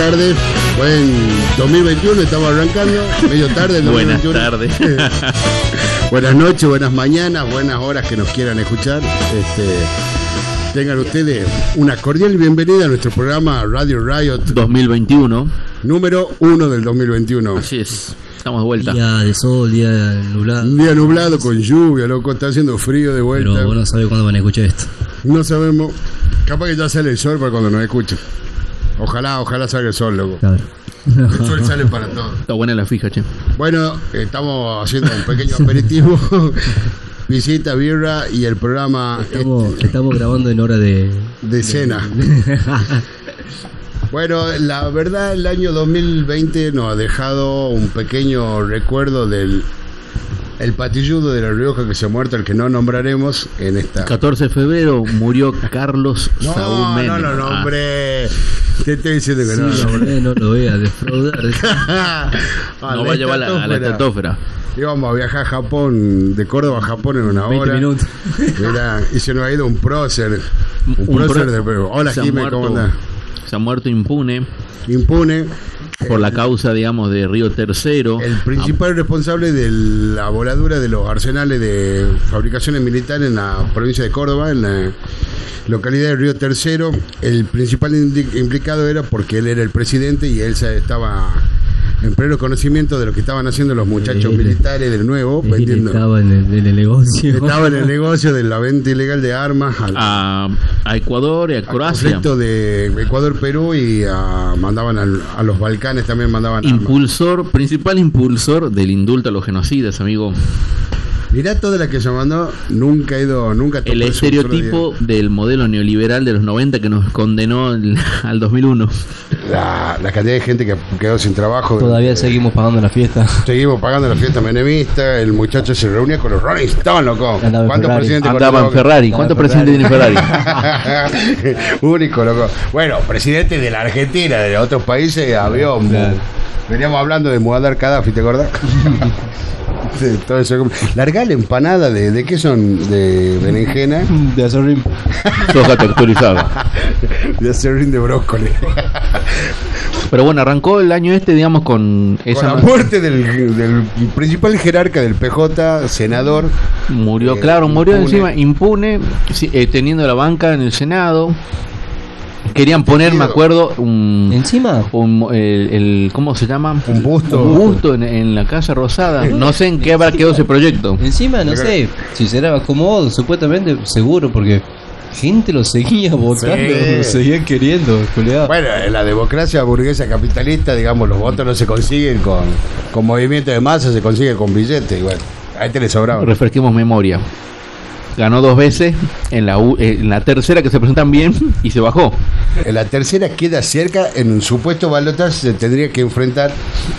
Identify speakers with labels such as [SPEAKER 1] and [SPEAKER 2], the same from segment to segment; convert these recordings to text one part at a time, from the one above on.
[SPEAKER 1] tardes, buen 2021, estamos arrancando, medio tarde.
[SPEAKER 2] Buenas tardes.
[SPEAKER 1] buenas noches, buenas mañanas, buenas horas que nos quieran escuchar. Este, tengan ustedes una cordial bienvenida a nuestro programa Radio Riot
[SPEAKER 2] 2021.
[SPEAKER 1] Número 1 del 2021.
[SPEAKER 2] Así es. Estamos de vuelta.
[SPEAKER 3] Día de sol, día nublado.
[SPEAKER 1] Un día nublado con lluvia, loco, está haciendo frío de vuelta.
[SPEAKER 3] Pero vos no sabés cuándo van a escuchar esto.
[SPEAKER 1] No sabemos. Capaz que ya sale el sol para cuando nos escuchen. Ojalá, ojalá salga el sol, loco.
[SPEAKER 3] Claro.
[SPEAKER 1] El sol sale para todos.
[SPEAKER 2] Está buena la fija, che.
[SPEAKER 1] Bueno, estamos haciendo un pequeño aperitivo. Visita, birra y el programa
[SPEAKER 3] Estamos, estamos grabando en hora de.
[SPEAKER 1] de cena. Bueno, la verdad el año 2020 nos ha dejado un pequeño recuerdo del el patilludo de La Rioja que se ha muerto, el que no nombraremos en esta...
[SPEAKER 2] 14 de febrero murió Carlos
[SPEAKER 1] No,
[SPEAKER 2] Saúl
[SPEAKER 1] no,
[SPEAKER 2] Menem.
[SPEAKER 1] no, no,
[SPEAKER 2] Ah,
[SPEAKER 1] hombre. Te estoy diciendo que
[SPEAKER 3] Sí,
[SPEAKER 1] no.
[SPEAKER 3] no,
[SPEAKER 1] no,
[SPEAKER 3] no lo voy a defraudar.
[SPEAKER 1] Ah,
[SPEAKER 2] no va a llevar a la, a la estratosfera.
[SPEAKER 1] Íbamos a viajar a Japón, de Córdoba a Japón en una
[SPEAKER 3] 20
[SPEAKER 1] hora.
[SPEAKER 3] minutos.
[SPEAKER 1] Mira, y se nos ha ido un prócer. Un,
[SPEAKER 2] Un
[SPEAKER 1] prócer
[SPEAKER 2] pro-
[SPEAKER 1] de Perú. Hola, Jimé, ¿cómo andás?
[SPEAKER 2] Se ha muerto impune
[SPEAKER 1] Impune.
[SPEAKER 2] Por la causa, digamos, de Río Tercero.
[SPEAKER 1] El principal responsable de la voladura de los arsenales de fabricaciones militares en la provincia de Córdoba, en la localidad de Río Tercero, el principal implicado era porque él era el presidente y él se estaba en pleno conocimiento de lo que estaban haciendo los muchachos militares del nuevo,
[SPEAKER 3] Él
[SPEAKER 1] vendiendo.
[SPEAKER 3] estaba en el, en el negocio.
[SPEAKER 1] Estaba en el negocio de la venta ilegal de armas al,
[SPEAKER 2] A, a Ecuador y a
[SPEAKER 1] al
[SPEAKER 2] Croacia.
[SPEAKER 1] conflicto de Ecuador-Perú y a- mandaban al- a los Balcanes también mandaban armas.
[SPEAKER 2] Impulsor, principal impulsor del indulto a los genocidas, amigo.
[SPEAKER 1] Mirá toda la que se mandó, nunca ha ido, nunca
[SPEAKER 2] El estereotipo del modelo neoliberal de los 90 que nos condenó el- al 2001.
[SPEAKER 1] día. La, la cantidad de gente que quedó sin trabajo.
[SPEAKER 3] Todavía
[SPEAKER 1] Eh,
[SPEAKER 3] seguimos pagando la fiesta.
[SPEAKER 1] Seguimos pagando la fiesta menemista, el muchacho se reunía con los Rolling Stones, loco.
[SPEAKER 3] Andaba en
[SPEAKER 1] ¿Cuántos
[SPEAKER 3] Ferrari.
[SPEAKER 1] presidentes
[SPEAKER 2] Andaba en? Ferrari. ¿Cuántos presidentes tiene Ferrari?
[SPEAKER 1] Único, loco. Bueno, presidente de la Argentina, de otros países, avión.
[SPEAKER 3] Claro.
[SPEAKER 1] Veníamos hablando de Muammar Gaddafi, ¿te acordás? Sí, todo eso. Larga la empanada de, de qué son de berenjena
[SPEAKER 3] De Azorín.
[SPEAKER 2] Soja texturizada.
[SPEAKER 1] de acerrín de brócoli.
[SPEAKER 2] Pero bueno, arrancó el año este, digamos, con
[SPEAKER 1] Con
[SPEAKER 2] esa
[SPEAKER 1] la muerte del, del principal jerarca del PJ, senador.
[SPEAKER 2] Murió,
[SPEAKER 1] Eh,
[SPEAKER 2] claro, murió
[SPEAKER 1] impune.
[SPEAKER 2] encima impune, eh, teniendo la banca en el Senado. Querían poner, me acuerdo, un,
[SPEAKER 3] ¿Encima?
[SPEAKER 2] un- el, el- ¿cómo se llama?
[SPEAKER 1] Un busto.
[SPEAKER 2] Un busto en, en la Casa Rosada. No sé en qué habrá quedado ese proyecto.
[SPEAKER 3] Encima, no sé, si será acomodo, supuestamente seguro, porque gente lo seguía votando,
[SPEAKER 1] Sí.
[SPEAKER 3] lo seguían queriendo, culiao.
[SPEAKER 1] Bueno, en la democracia burguesa capitalista, digamos, los votos no se consiguen con, con movimiento de masa, se consigue con billetes. Y bueno, a este le sobraba.
[SPEAKER 2] Refresquemos memoria. Ganó dos veces, en la, u- eh, en la tercera que se presentan bien y se bajó.
[SPEAKER 1] En la tercera queda cerca, en un supuesto balotaje se tendría que enfrentar.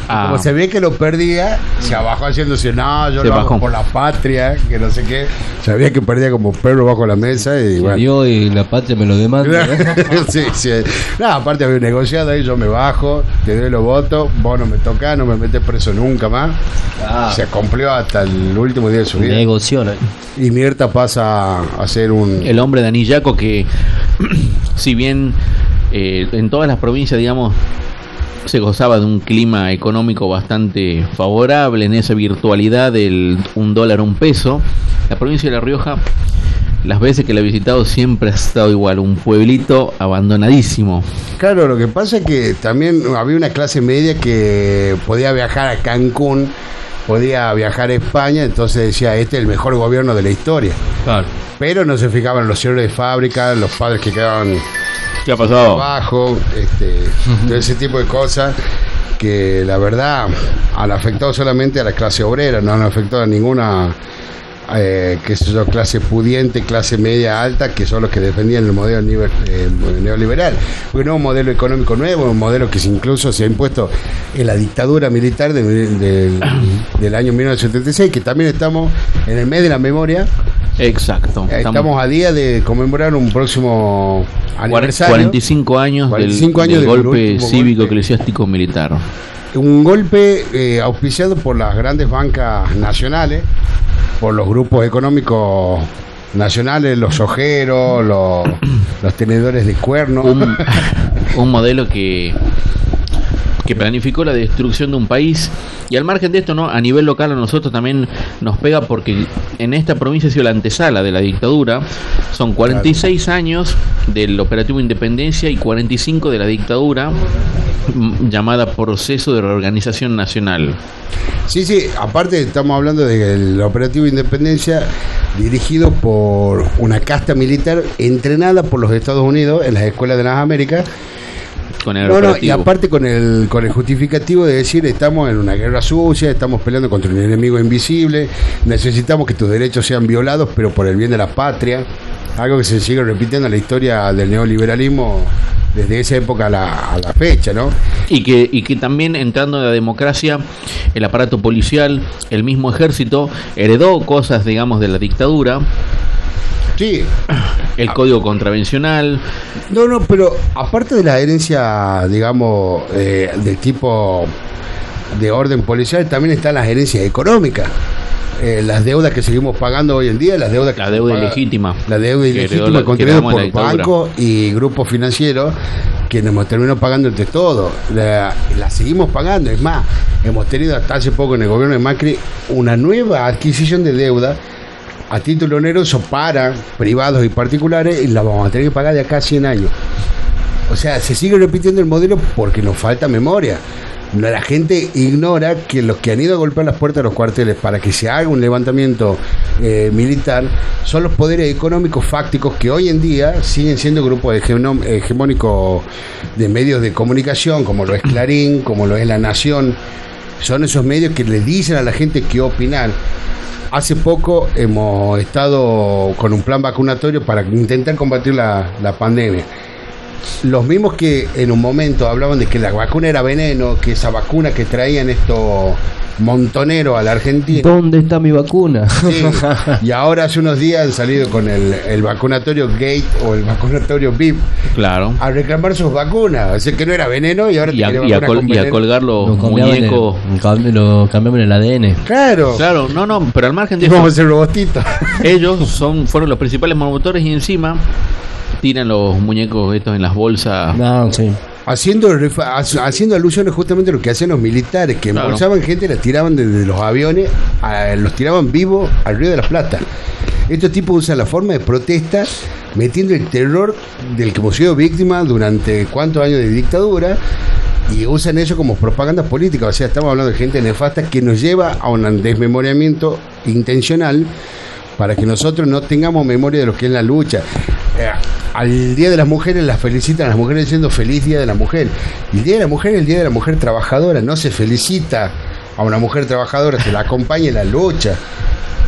[SPEAKER 2] Ah.
[SPEAKER 1] Como se ve que lo perdía, se abajó haciéndose, no, yo
[SPEAKER 2] Se
[SPEAKER 1] lo hago
[SPEAKER 2] bajó.
[SPEAKER 1] por la patria, que no sé qué. Sabía que perdía como perro bajo la mesa y bueno.
[SPEAKER 3] Yo y la patria me lo demanda.
[SPEAKER 1] sí, sí. No, aparte había negociado ahí, yo me bajo, te doy los votos, vos no me tocás, no me metes preso nunca más.
[SPEAKER 3] Ah,
[SPEAKER 1] Se cumplió hasta el último día de su vida.
[SPEAKER 3] negoció.
[SPEAKER 1] Y Mirta pasa a ser un...
[SPEAKER 2] El hombre de Anillaco que, si bien eh, en todas las provincias, digamos, se gozaba de un clima económico bastante favorable en esa virtualidad del un dólar un peso, la provincia de La Rioja, las veces que la he visitado siempre ha estado igual, un pueblito abandonadísimo.
[SPEAKER 1] Claro, lo que pasa es que también había una clase media que podía viajar a Cancún, podía viajar a España, entonces decía, este es el mejor gobierno de la historia.
[SPEAKER 2] Claro.
[SPEAKER 1] Pero no se fijaban los señores de fábrica, los padres que quedaban
[SPEAKER 2] ¿Qué ha pasado?
[SPEAKER 1] abajo, este, todo ese tipo de cosas que la verdad han afectado solamente a la clase obrera, no han afectado a ninguna eh, qué sé yo, clase pudiente, clase media alta, que son los que defendían el modelo nivel- eh, neoliberal. Porque no es un modelo económico nuevo, es un modelo que incluso se ha impuesto en la dictadura militar de- del- del año 1976, que también estamos en el mes de la memoria.
[SPEAKER 2] Exacto.
[SPEAKER 1] Eh, Estamos a día de conmemorar un próximo aniversario.
[SPEAKER 2] 45 años,
[SPEAKER 1] 45
[SPEAKER 2] del,
[SPEAKER 1] años
[SPEAKER 2] del
[SPEAKER 1] del
[SPEAKER 2] golpe cívico, eclesiástico, militar.
[SPEAKER 1] Un golpe eh, auspiciado por las grandes bancas nacionales, por los grupos económicos nacionales, los ojeros, los, tenedores de cuerno.
[SPEAKER 2] un, un modelo que que planificó la destrucción de un país. Y al margen de esto no a nivel local a nosotros también nos pega porque en esta provincia ha sido la antesala de la dictadura. Son 46 años del operativo Independencia y 45 de la dictadura mm, llamada proceso de reorganización nacional.
[SPEAKER 1] Sí, sí, aparte estamos hablando del operativo Independencia dirigido por una casta militar entrenada por los Estados Unidos en las escuelas de las Américas
[SPEAKER 2] con el
[SPEAKER 1] No, no, y aparte con el, con el justificativo de decir estamos en una guerra sucia, estamos peleando contra un enemigo invisible, necesitamos que tus derechos sean violados, pero por el bien de la patria. Algo que se sigue repitiendo en la historia del neoliberalismo desde esa época a la, a la fecha, ¿no?
[SPEAKER 2] Y que, y que también entrando en la democracia, el aparato policial, el mismo ejército, heredó cosas, digamos, de la dictadura,
[SPEAKER 1] Sí,
[SPEAKER 2] el código contravencional,
[SPEAKER 1] No, no, pero aparte de la herencia, digamos, eh, del tipo de orden policial, también están las herencias económicas. Eh, las deudas que seguimos pagando hoy en día, las deudas que
[SPEAKER 2] la deuda
[SPEAKER 1] paga-
[SPEAKER 2] ilegítima.
[SPEAKER 1] La deuda ilegítima
[SPEAKER 2] heredamos
[SPEAKER 1] por bancos y grupos financieros que nos terminó pagando entre todos. La, la seguimos pagando. Es más, hemos tenido hasta hace poco en el gobierno de Macri una nueva adquisición de deuda a título oneroso para privados y particulares y la vamos a tener que pagar de acá a 100 años. O sea, se sigue repitiendo el modelo porque nos falta memoria. La gente ignora que los que han ido a golpear las puertas de los cuarteles para que se haga un levantamiento eh, militar son los poderes económicos fácticos que hoy en día siguen siendo grupos hegemónicos de medios de comunicación, como lo es Clarín, como lo es La Nación. Son esos medios que le dicen a la gente qué opinar. Hace poco hemos estado con un plan vacunatorio para intentar combatir la, pandemia. Los mismos que en un momento hablaban de que la vacuna era veneno, que esa vacuna que traían estos montoneros a la Argentina.
[SPEAKER 3] ¿Dónde está mi vacuna?
[SPEAKER 1] Sí, y ahora hace unos días han salido con el, el vacunatorio Gate o el vacunatorio VIP
[SPEAKER 2] Claro.
[SPEAKER 1] a reclamar sus vacunas. O sea que no era veneno y ahora
[SPEAKER 2] Y a, y a col- y a colgar los
[SPEAKER 3] Lo
[SPEAKER 2] muñecos.
[SPEAKER 3] cam- lo cambiamos en el ADN.
[SPEAKER 1] Claro.
[SPEAKER 2] Claro, no, no, pero al margen de
[SPEAKER 1] Y vamos a
[SPEAKER 2] eso,
[SPEAKER 1] hacer robotitos.
[SPEAKER 2] ellos son fueron los principales promotores y encima tiran los muñecos estos en las bolsas.
[SPEAKER 3] No, sí.
[SPEAKER 1] Haciendo haciendo alusiones justamente a lo que hacían los militares, que
[SPEAKER 2] Claro.
[SPEAKER 1] embolsaban gente y la tiraban desde los aviones, a- los tiraban vivos al río de la Plata. Estos tipos usan la forma de protesta, metiendo el terror del que hemos sido víctimas durante cuántos años de dictadura. Y usan eso como propaganda política. O sea, estamos hablando de gente nefasta que nos lleva a un desmemoriamiento intencional para que nosotros no tengamos memoria de lo que es la lucha. Al Día de las Mujeres las felicitan las mujeres diciendo feliz Día de la Mujer. Y el Día de la Mujer es el Día de la Mujer Trabajadora, no se felicita a una mujer trabajadora, se la acompaña en la lucha.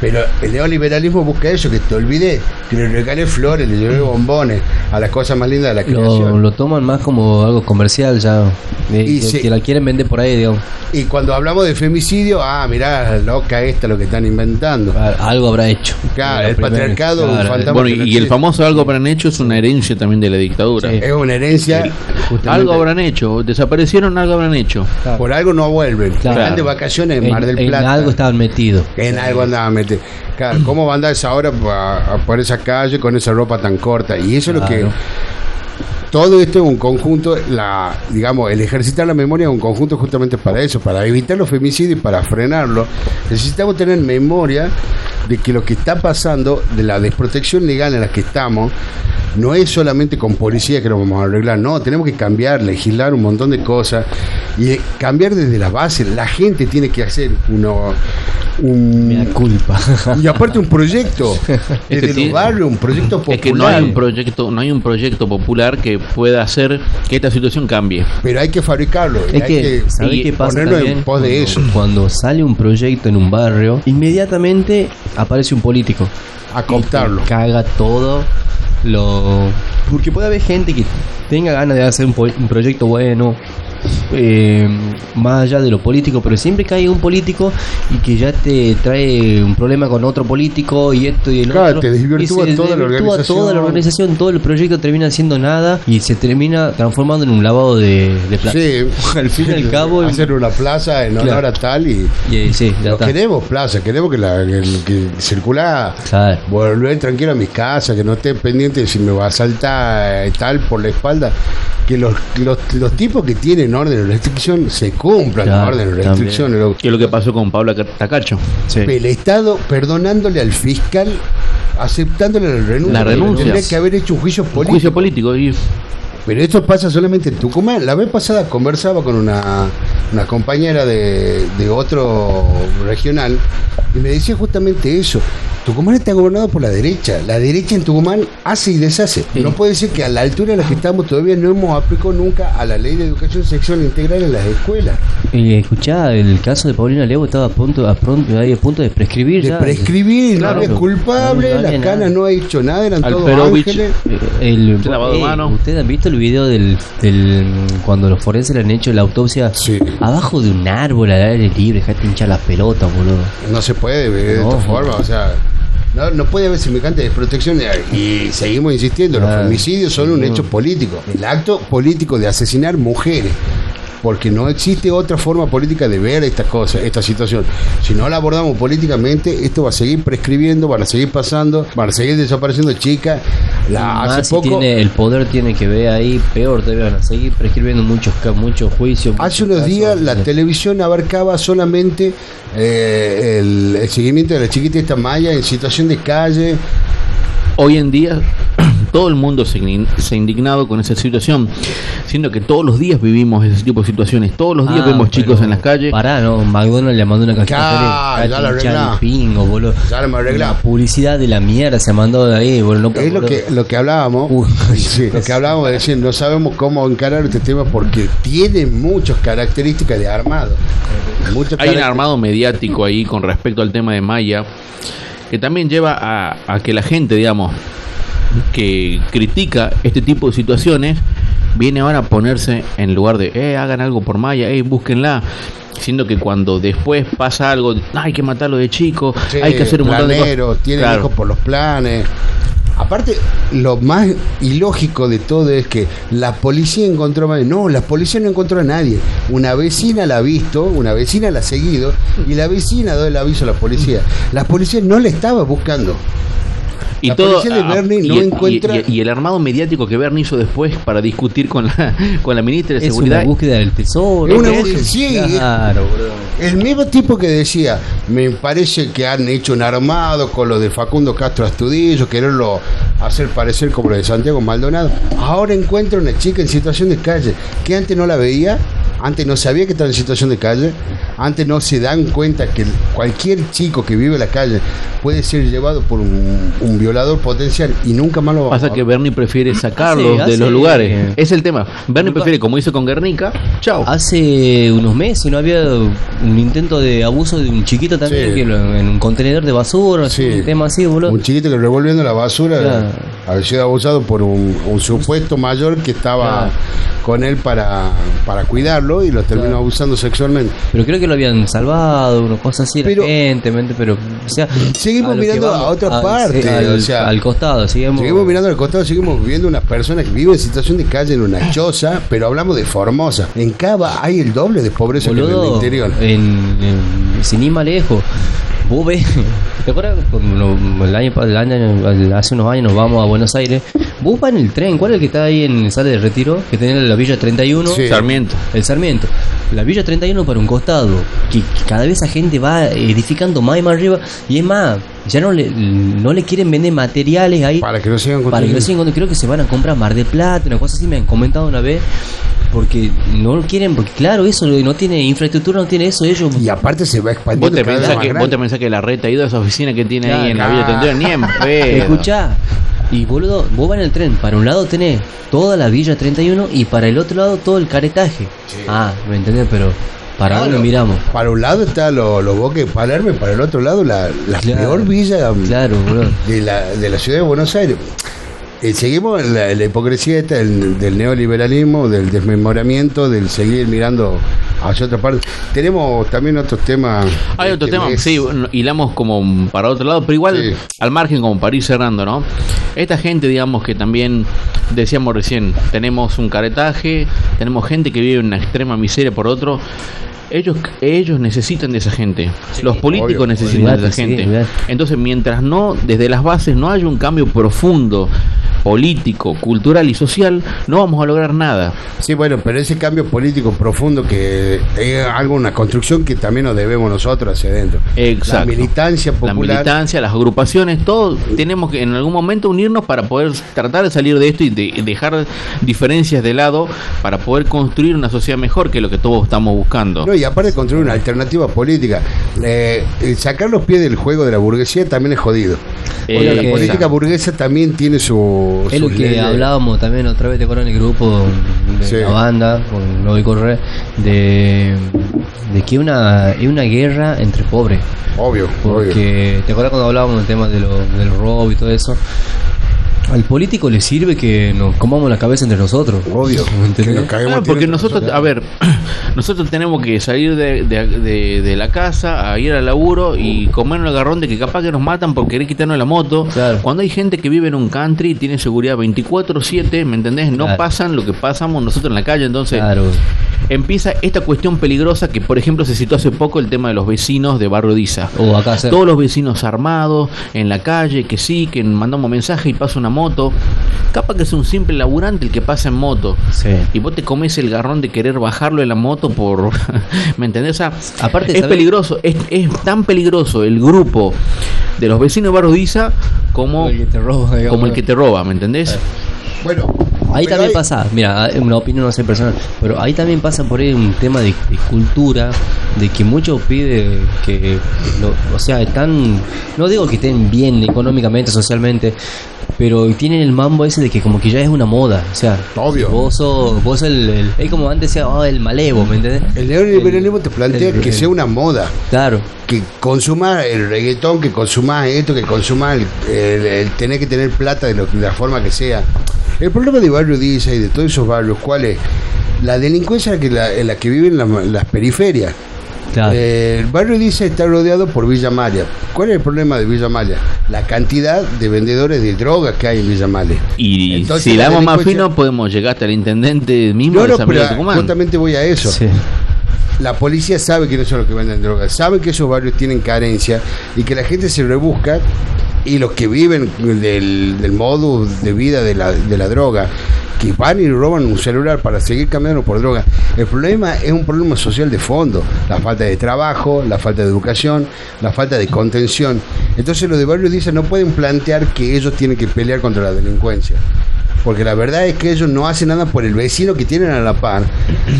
[SPEAKER 1] Pero el neoliberalismo busca eso, que te olvides, que le regalé flores, le llevé bombones a las cosas más lindas de la
[SPEAKER 3] Lo,
[SPEAKER 1] creación.
[SPEAKER 3] lo toman más como algo comercial ya. De-
[SPEAKER 1] Y
[SPEAKER 3] que, la quieren vender por ahí, digamos.
[SPEAKER 1] Y cuando hablamos de femicidio, ah, mirá, loca esta lo que están inventando.
[SPEAKER 3] Ah, Algo habrá hecho.
[SPEAKER 1] Claro,
[SPEAKER 3] Lo
[SPEAKER 1] el patriarcado, un fantasma.
[SPEAKER 2] Bueno,
[SPEAKER 1] no
[SPEAKER 2] y, y el famoso algo habrán hecho es una herencia también de la dictadura.
[SPEAKER 3] Sí.
[SPEAKER 1] Es una herencia. justamente,
[SPEAKER 2] Algo habrán hecho, desaparecieron, algo habrán hecho.
[SPEAKER 3] Claro.
[SPEAKER 1] Por algo no vuelven.
[SPEAKER 3] Claro.
[SPEAKER 1] Están de vacaciones en Mar del
[SPEAKER 3] En
[SPEAKER 1] Plata.
[SPEAKER 3] algo estaban metidos.
[SPEAKER 1] En algo andaban metidos. Claro, ¿cómo va a andar esa hora por esa calle con esa ropa tan corta? Y eso es lo que. Todo esto es un conjunto, la, digamos, el ejercitar la memoria es un conjunto justamente para eso, para evitar los femicidios y para frenarlo. Necesitamos tener memoria de que lo que está pasando, de la desprotección legal en la que estamos, no es solamente con policía que lo vamos a arreglar, no, tenemos que cambiar, legislar un montón de cosas y cambiar desde la base. La gente tiene que hacer uno, un,
[SPEAKER 3] culpa.
[SPEAKER 1] y aparte un proyecto
[SPEAKER 2] Es que
[SPEAKER 1] desde los barrios, un proyecto popular.
[SPEAKER 2] Es que no hay un proyecto, no hay un proyecto popular que pueda hacer que esta situación cambie.
[SPEAKER 1] pero hay que fabricarlo. y
[SPEAKER 3] Es
[SPEAKER 1] hay
[SPEAKER 3] que, ¿sabés
[SPEAKER 2] y
[SPEAKER 3] qué pasa
[SPEAKER 1] ponernos en pos de eso.
[SPEAKER 3] Cuando sale un proyecto en un barrio, inmediatamente aparece un político.
[SPEAKER 1] A cooptarlo.
[SPEAKER 3] Y caga todo lo... Porque puede haber gente que tenga ganas de hacer un, po- un proyecto bueno, eh, más allá de lo político, pero siempre que hay un político y que ya te trae un problema con otro político y esto y el
[SPEAKER 1] Claro,
[SPEAKER 3] otro.
[SPEAKER 1] te desvirtúa
[SPEAKER 3] y se
[SPEAKER 1] toda la
[SPEAKER 3] desvirtúa
[SPEAKER 1] organización.
[SPEAKER 3] toda la organización, todo el proyecto termina siendo nada y se termina transformando en un lavado de, de plata.
[SPEAKER 1] Sí.
[SPEAKER 3] Al fin y al cabo.
[SPEAKER 1] Hacer una plaza en honor
[SPEAKER 3] Claro.
[SPEAKER 1] a tal y.
[SPEAKER 3] y, eh, sí, ya
[SPEAKER 1] No
[SPEAKER 3] está.
[SPEAKER 1] queremos plaza, queremos que, la, que, que circula.
[SPEAKER 3] Claro.
[SPEAKER 1] Volver tranquilo a mi casa, que no esté pendiente de si me va a saltar tal por la espalda. Que los, los, los tipos que tienen orden de restricción se cumplan
[SPEAKER 3] Claro,
[SPEAKER 1] orden de
[SPEAKER 3] también.
[SPEAKER 1] restricción. Lo-
[SPEAKER 2] Que es lo que pasó con Pablo Tacacho.
[SPEAKER 3] Sí.
[SPEAKER 1] El Estado perdonándole al fiscal, aceptándole la renuncia.
[SPEAKER 2] La renuncia.
[SPEAKER 1] Tendría que haber hecho un juicio
[SPEAKER 2] Un
[SPEAKER 1] político.
[SPEAKER 2] juicio político. Y
[SPEAKER 1] Pero esto pasa solamente en Tucumán. La vez pasada conversaba con una, una compañera de, de otro regional y me decía justamente eso. Tucumán está gobernado por la derecha. La derecha en Tucumán hace y deshace.
[SPEAKER 3] Sí.
[SPEAKER 1] No puede ser que a la altura en la que estamos todavía no hemos aplicado nunca a la ley de educación sexual integral en las escuelas.
[SPEAKER 3] Eh, escuchá, el caso de Paulina Levo estaba a punto, a pronto, ahí a punto de prescribir
[SPEAKER 1] De
[SPEAKER 3] ya.
[SPEAKER 1] prescribir,
[SPEAKER 3] Claro.
[SPEAKER 1] no es culpable,
[SPEAKER 3] No, no
[SPEAKER 1] la
[SPEAKER 3] había
[SPEAKER 1] cana
[SPEAKER 3] nada.
[SPEAKER 1] no ha hecho nada, eran todos
[SPEAKER 2] Alperovich.
[SPEAKER 1] ángeles.
[SPEAKER 3] Eh, El,
[SPEAKER 2] de
[SPEAKER 3] eh,
[SPEAKER 2] mano.
[SPEAKER 3] ¿Ustedes han visto el video del, del cuando los forenses le han hecho la autopsia
[SPEAKER 1] Sí.
[SPEAKER 3] Abajo de un árbol al aire libre? Dejate hinchar las pelotas, boludo.
[SPEAKER 1] No se puede de
[SPEAKER 3] No.
[SPEAKER 1] esta forma, o sea, no, no puede haber semejante desprotección y seguimos insistiendo, los
[SPEAKER 3] Claro.
[SPEAKER 1] femicidios son un hecho político, el acto político de asesinar mujeres. Porque no existe otra forma política de ver esta cosa, esta situación. Si no la abordamos políticamente, esto va a seguir prescribiendo, van a seguir pasando, van a seguir desapareciendo chicas. La,
[SPEAKER 3] Más
[SPEAKER 1] hace
[SPEAKER 3] si
[SPEAKER 1] poco,
[SPEAKER 3] tiene, el poder tiene que ver ahí, peor todavía van a seguir prescribiendo muchos, muchos juicios.
[SPEAKER 1] Hace unos días la televisión abarcaba solamente eh, el, el seguimiento de la chiquita esta Maya en situación de calle.
[SPEAKER 2] hoy en día todo el mundo se, ha indignado con esa situación, siendo que todos los días vivimos ese tipo de situaciones, todos los días
[SPEAKER 3] Ah,
[SPEAKER 2] vemos chicos en las calles.
[SPEAKER 3] Pará, no, McDonald's le mandó una cajita
[SPEAKER 1] Ya, ya la arreglá.
[SPEAKER 3] pingo, boludo.
[SPEAKER 1] Ya la arreglado.
[SPEAKER 3] La publicidad de la mierda se mandó de ahí, boludo. No,
[SPEAKER 1] Es lo que, lo que hablábamos,
[SPEAKER 3] Uy.
[SPEAKER 1] sí, lo que hablábamos de decir, no sabemos cómo encarar este tema porque tiene muchas características de armado. Muchas
[SPEAKER 2] Hay un armado mediático ahí con respecto al tema de Maya, que también lleva a, a que la gente, digamos, que critica este tipo de situaciones, viene ahora a ponerse en lugar de, eh, hagan algo por Maya, eh, búsquenla. Siendo que cuando después pasa algo, hay que matarlo de chico,
[SPEAKER 1] Sí,
[SPEAKER 2] hay que hacer un montón de
[SPEAKER 1] planero,
[SPEAKER 2] cosas.
[SPEAKER 1] tiene
[SPEAKER 2] Claro.
[SPEAKER 1] hijos por los planes. Aparte, lo más ilógico de todo es que la policía encontró a No, la policía no encontró a nadie. Una vecina la ha visto, una vecina la ha seguido, y la vecina da el aviso a la policía. La policía no la estaba buscando.
[SPEAKER 2] Y
[SPEAKER 1] La
[SPEAKER 2] todo
[SPEAKER 1] policía de
[SPEAKER 2] ah,
[SPEAKER 1] Bernie
[SPEAKER 2] y,
[SPEAKER 1] no
[SPEAKER 2] y-
[SPEAKER 1] encuentra-
[SPEAKER 2] y- y el armado mediático que Bernie hizo después para discutir con la con la ministra de
[SPEAKER 3] Es
[SPEAKER 2] seguridad
[SPEAKER 3] una búsqueda del tesoro.
[SPEAKER 1] Es una
[SPEAKER 3] ¿qué?
[SPEAKER 1] búsqueda, sí.
[SPEAKER 3] Claro.
[SPEAKER 1] El mismo tipo que decía, me parece que han hecho un armado con lo de Facundo Castro Astudillo, quererlo hacer parecer como lo de Santiago Maldonado. Ahora encuentra una chica en situación de calle, que antes no la veía, antes no sabía que estaba en situación de calle, antes no se dan cuenta que cualquier chico que vive en la calle puede ser llevado por un, un violador potencial y nunca más lo va
[SPEAKER 2] Pasa que Bernie prefiere sacarlos
[SPEAKER 3] Hace-
[SPEAKER 2] de los
[SPEAKER 3] hace-
[SPEAKER 2] lugares. Es el tema. Bernie
[SPEAKER 3] Nunca-
[SPEAKER 2] prefiere, como hizo con Guernica, chao.
[SPEAKER 3] Hace unos meses no había un intento de abuso de un chiquito también
[SPEAKER 1] Sí.
[SPEAKER 3] que lo- en un contenedor de basura,
[SPEAKER 1] Sí.
[SPEAKER 3] un tema así, boludo.
[SPEAKER 1] Un chiquito que revolviendo la basura
[SPEAKER 3] Claro.
[SPEAKER 1] había sido abusado por un, un supuesto mayor que estaba
[SPEAKER 3] Claro.
[SPEAKER 1] Con él para, para cuidarlo y lo terminó
[SPEAKER 3] Claro.
[SPEAKER 1] abusando sexualmente.
[SPEAKER 3] Pero creo que lo habían salvado, una cosa así,
[SPEAKER 1] Pero-
[SPEAKER 3] recientemente, pero. O sea,
[SPEAKER 1] Seguimos
[SPEAKER 3] a
[SPEAKER 1] mirando a otra
[SPEAKER 3] al-
[SPEAKER 1] parte,
[SPEAKER 3] Al,
[SPEAKER 1] o sea,
[SPEAKER 3] al costado, seguimos.
[SPEAKER 1] Seguimos mirando al costado, seguimos viendo unas personas que viven en situación de calle en una choza, pero hablamos de Formosa. En Cava hay el doble de pobreza que en el
[SPEAKER 3] Boludo,
[SPEAKER 1] interior.
[SPEAKER 3] En, en- sin ir más lejos. Vos ves, ¿te acuerdas el año, el año- hace unos años nos vamos a Buenos Aires? Vos vas en el tren, ¿cuál es el que está ahí en sale de retiro? Que tiene la Villa 31.
[SPEAKER 1] Sí.
[SPEAKER 2] Sarmiento.
[SPEAKER 3] El Sarmiento. La Villa 31 para un costado. Que, que cada vez esa gente va edificando más y más arriba. Y es más, ya no le, no le quieren vender materiales ahí.
[SPEAKER 1] Para que no sigan
[SPEAKER 3] Para que lo sigan creo que se van a comprar Mar de Plata, una cosa así me han comentado una vez. Porque no lo quieren, porque claro, eso no tiene infraestructura, no tiene eso, ellos.
[SPEAKER 1] Y aparte se va
[SPEAKER 2] ¿Vos
[SPEAKER 1] expandiendo
[SPEAKER 2] te,
[SPEAKER 1] cada vez
[SPEAKER 2] pensás que,
[SPEAKER 1] grande.
[SPEAKER 2] vos te pensás que la reta ha ido a esa oficina que tiene ahí en la. Villa Tendera? Ni en pedo.
[SPEAKER 3] Escuchá, y boludo, vos vas en el tren, para un lado tenés toda la Villa 31 y para el otro lado todo el caretaje. Ah, ¿me entendés? Pero para
[SPEAKER 1] Claro.
[SPEAKER 3] dónde miramos.
[SPEAKER 1] Para un lado está los lo bosques de Palermo y para el otro lado la, la
[SPEAKER 3] Claro.
[SPEAKER 1] peor villa
[SPEAKER 3] Claro, boludo.
[SPEAKER 1] de la, de la ciudad de Buenos Aires. eh, seguimos en la, la hipocresía esta del, del neoliberalismo, del desmemoramiento, del seguir mirando hacia otra parte. Tenemos también otros temas.
[SPEAKER 2] Hay otro
[SPEAKER 1] este
[SPEAKER 2] tema,
[SPEAKER 1] mes.
[SPEAKER 2] sí, hilamos como para otro lado, pero igual
[SPEAKER 1] Sí.
[SPEAKER 2] al margen como para ir cerrando, ¿no? Esta gente, digamos que también, decíamos recién, tenemos un caretaje, tenemos gente que vive en una extrema miseria por otro. Ellos, ellos necesitan de esa gente. Los políticos
[SPEAKER 1] obvio.
[SPEAKER 2] necesitan de esa
[SPEAKER 3] sí,
[SPEAKER 2] gente. Entonces, mientras no, desde las bases no haya un cambio profundo, político, cultural y social, no vamos a lograr nada.
[SPEAKER 1] Sí, bueno, pero ese cambio político profundo que es algo, una construcción que también nos debemos nosotros hacia adentro.
[SPEAKER 2] Exacto.
[SPEAKER 1] La militancia
[SPEAKER 2] la
[SPEAKER 1] popular.
[SPEAKER 2] militancia, las agrupaciones, todo tenemos que en algún momento unirnos para poder tratar de salir de esto y de dejar diferencias de lado para poder construir una sociedad mejor que lo que todos estamos buscando.
[SPEAKER 1] No, y aparte de construir una alternativa política, eh, eh, sacar los pies del juego de la burguesía también es jodido. Porque
[SPEAKER 2] Eh,
[SPEAKER 1] la política burguesa también tiene su.
[SPEAKER 3] Es lo que
[SPEAKER 1] leyes.
[SPEAKER 3] hablábamos también otra vez, te acuerdas en el grupo de
[SPEAKER 1] Sí.
[SPEAKER 3] la banda, con Lobo y Corre, de, de que una, es una guerra entre pobres.
[SPEAKER 1] Obvio, obvio.
[SPEAKER 3] Porque, ¿te acuerdas cuando hablábamos del tema de lo, del robo y todo eso? Al político le sirve que nos comamos la cabeza entre nosotros.
[SPEAKER 1] Obvio. Que nos
[SPEAKER 2] Claro, porque nosotros, a ver, nosotros tenemos que salir de, de- de- de la casa a ir al laburo y comernos el garrón de que capaz que nos matan por querer quitarnos la moto.
[SPEAKER 3] Claro.
[SPEAKER 2] Cuando hay gente que vive en un country y tiene seguridad 24-7, ¿me entendés? No
[SPEAKER 3] Claro.
[SPEAKER 2] pasan lo que pasamos nosotros en la calle, entonces
[SPEAKER 3] Claro.
[SPEAKER 2] empieza esta cuestión peligrosa que, por ejemplo, se citó hace poco el tema de los vecinos de Barrio Diza.
[SPEAKER 3] O acá
[SPEAKER 2] Todos los vecinos armados en la calle, que sí, que mandamos mensaje y pasa una moto. Capaz que es un simple laburante el que pasa en moto.
[SPEAKER 3] Sí.
[SPEAKER 2] Y vos te comes el garrón de querer bajarlo en la moto por... ¿Me entendés? O sea,
[SPEAKER 3] Aparte,
[SPEAKER 2] es
[SPEAKER 3] ¿sabes?
[SPEAKER 2] peligroso, es, es tan peligroso el grupo de los vecinos de Barrio Diza como,
[SPEAKER 3] el que te roba, digamos.
[SPEAKER 2] como el que te roba, ¿me entendés?
[SPEAKER 1] Bueno,
[SPEAKER 3] Ahí también
[SPEAKER 1] hay-
[SPEAKER 3] pasa, mira, una opinión no sé personal, pero ahí también pasa por ahí un tema de, de cultura, de que muchos pide que, lo- o sea, están, no digo que estén bien económicamente, socialmente, pero tienen el mambo ese de que como que ya es una moda, o sea,
[SPEAKER 1] Obvio.
[SPEAKER 3] vos sos, vos sos el, el- es como antes decía, oh, el malevo, ¿me entendés?
[SPEAKER 1] El neoliberalismo te plantea
[SPEAKER 3] el-
[SPEAKER 1] que
[SPEAKER 3] el-
[SPEAKER 1] sea una moda.
[SPEAKER 3] Claro,
[SPEAKER 1] que consuma el reggaetón, que consuma esto, que consuma el, tener que tener plata de, lo- de la forma que sea. El problema de Barrio Diza y de todos esos barrios, ¿cuál es? La delincuencia en la que, la, en la que viven las, las periferias.
[SPEAKER 3] Claro.
[SPEAKER 1] Eh, el barrio Diza está rodeado por Villa María. ¿Cuál es el problema de Villa María? La cantidad de vendedores de drogas que hay en Villa María.
[SPEAKER 2] Y
[SPEAKER 1] Entonces,
[SPEAKER 2] si damos más fino, podemos llegar hasta el intendente mismo
[SPEAKER 1] No,
[SPEAKER 2] de San Tucumán.
[SPEAKER 1] justamente voy a eso.
[SPEAKER 3] Sí.
[SPEAKER 1] La policía sabe quiénes son los que venden drogas, sabe que esos barrios tienen carencia y que la gente se rebusca y los que viven del, del modo de vida de la, de la droga, que van y roban un celular para seguir cambiando por droga. El problema es un problema social de fondo, la falta de trabajo, la falta de educación, la falta de contención. Entonces los de barrios dicen no pueden plantear que ellos tienen que pelear contra la delincuencia. Porque la verdad es que ellos no hacen nada por el vecino que tienen a la par,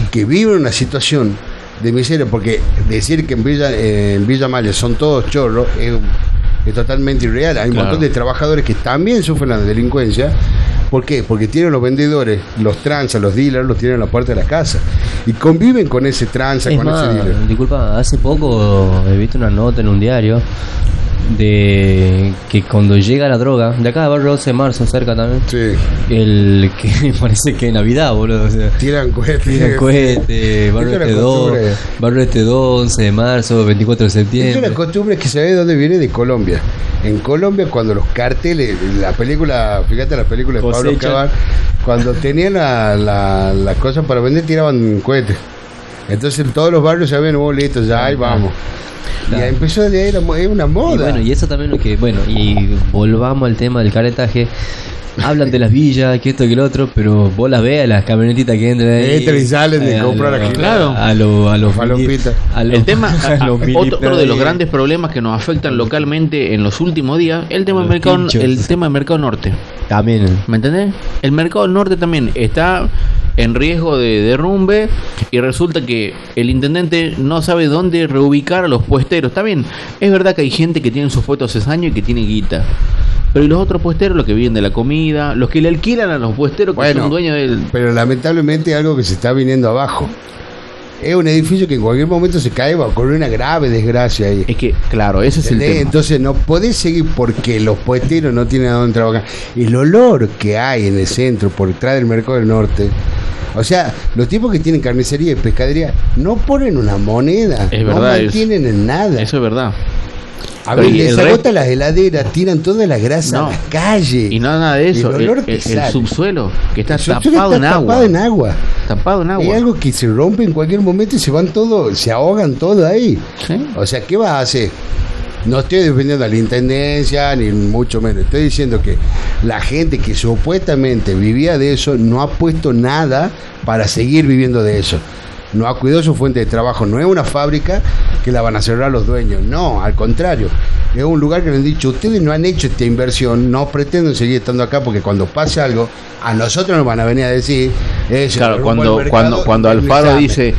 [SPEAKER 1] que vive una situación de miseria, porque decir que en Villa, eh, en Villa Maya son todos chorros es, es totalmente irreal. Hay un montón de trabajadores que también sufren la delincuencia. ¿Por qué? Porque tienen los vendedores, los tranzas, los dealers, los tienen en la puerta de la casa. Y conviven con ese tranza,
[SPEAKER 3] Es
[SPEAKER 1] con
[SPEAKER 3] más,
[SPEAKER 1] ese dealer.
[SPEAKER 3] disculpa, hace poco he visto una nota en un diario de que cuando llega la droga, de acá de Barrio 12 de marzo, cerca también,
[SPEAKER 1] Sí,
[SPEAKER 3] el que parece que Navidad, boludo. O sea,
[SPEAKER 1] tiran cohetes.
[SPEAKER 3] tiran cohetes, Barrio Este
[SPEAKER 1] la
[SPEAKER 3] 2,
[SPEAKER 1] costumbre.
[SPEAKER 3] Barrio Este 2, 11 de marzo, 24 de
[SPEAKER 1] Es una
[SPEAKER 3] septiembre.
[SPEAKER 1] costumbre que se ve de dónde viene de Colombia. En Colombia, cuando los carteles, la película, fíjate la película de Pablo. Cabal, cuando tenían la, la, las cosas para vender, tiraban cohetes. Entonces en todos los barrios se ven boletos, ya ahí vamos.
[SPEAKER 3] Claro.
[SPEAKER 1] Y empezó de ahí, la una
[SPEAKER 3] Y
[SPEAKER 1] moda.
[SPEAKER 3] bueno, y eso también lo que, bueno, y volvamos al tema del caretaje. Hablan de las villas, que esto que lo otro, pero vos las veas, las camionetitas que entran ahí.
[SPEAKER 1] Entran y salen de
[SPEAKER 3] a
[SPEAKER 1] comprar
[SPEAKER 3] lo-
[SPEAKER 1] aquí.
[SPEAKER 2] Claro.
[SPEAKER 3] A los a los
[SPEAKER 1] Falopitas.
[SPEAKER 3] a los-
[SPEAKER 2] El tema,
[SPEAKER 3] a
[SPEAKER 2] otro de los grandes problemas que nos afectan localmente en los últimos días, el tema del mercado,
[SPEAKER 3] pinchos.
[SPEAKER 2] el tema del mercado norte.
[SPEAKER 3] También.
[SPEAKER 2] ¿Me entendés? El mercado norte también está en riesgo de derrumbe y resulta que el intendente no sabe dónde reubicar a los puesteros. Está bien, es verdad que hay gente que tiene sus puestos hace años y que tiene guita. Pero ¿y los otros puesteros, los que viven de la comida, los que le alquilan a los puesteros que
[SPEAKER 1] Bueno,
[SPEAKER 2] son dueños del...
[SPEAKER 1] Pero lamentablemente algo que se está viniendo abajo. es un edificio que en cualquier momento se cae va a ocurrir una grave desgracia ahí.
[SPEAKER 2] Es que, claro, ese es el tema.
[SPEAKER 1] Entonces no podés seguir porque los puesteros no tienen a dónde trabajar. El olor que hay en el centro, por detrás del mercado del norte. O sea, los tipos que tienen carnicería y pescadería no ponen una moneda.
[SPEAKER 2] Es
[SPEAKER 1] no
[SPEAKER 2] verdad, es-
[SPEAKER 1] mantienen en nada.
[SPEAKER 2] Eso es verdad.
[SPEAKER 1] A ver,
[SPEAKER 2] y
[SPEAKER 1] les
[SPEAKER 2] el
[SPEAKER 1] agotan las heladeras, tiran toda la grasa
[SPEAKER 2] No.
[SPEAKER 1] a la calle.
[SPEAKER 2] Y no nada de eso.
[SPEAKER 1] El
[SPEAKER 2] El,
[SPEAKER 1] olor que
[SPEAKER 2] el- el subsuelo, que está tapado
[SPEAKER 1] está
[SPEAKER 2] en agua.
[SPEAKER 1] en agua.
[SPEAKER 2] Tapado en agua.
[SPEAKER 1] Hay algo que se rompe en cualquier momento y se van todos, se ahogan todos ahí.
[SPEAKER 2] Sí.
[SPEAKER 1] O sea, ¿qué vas a hacer? No estoy defendiendo a la intendencia, ni mucho menos. Estoy diciendo que la gente que supuestamente vivía de eso no ha puesto nada para seguir viviendo de eso. No ha cuidado su fuente de trabajo. No es una fábrica que la van a cerrar los dueños. No, al contrario. Es un lugar que le han dicho, ustedes no han hecho esta inversión, no pretenden seguir estando acá porque cuando pase algo, a nosotros nos van a venir a decir... se
[SPEAKER 2] Claro, cuando, cuando, cuando Alfaro
[SPEAKER 1] indemnizame".
[SPEAKER 2] dice,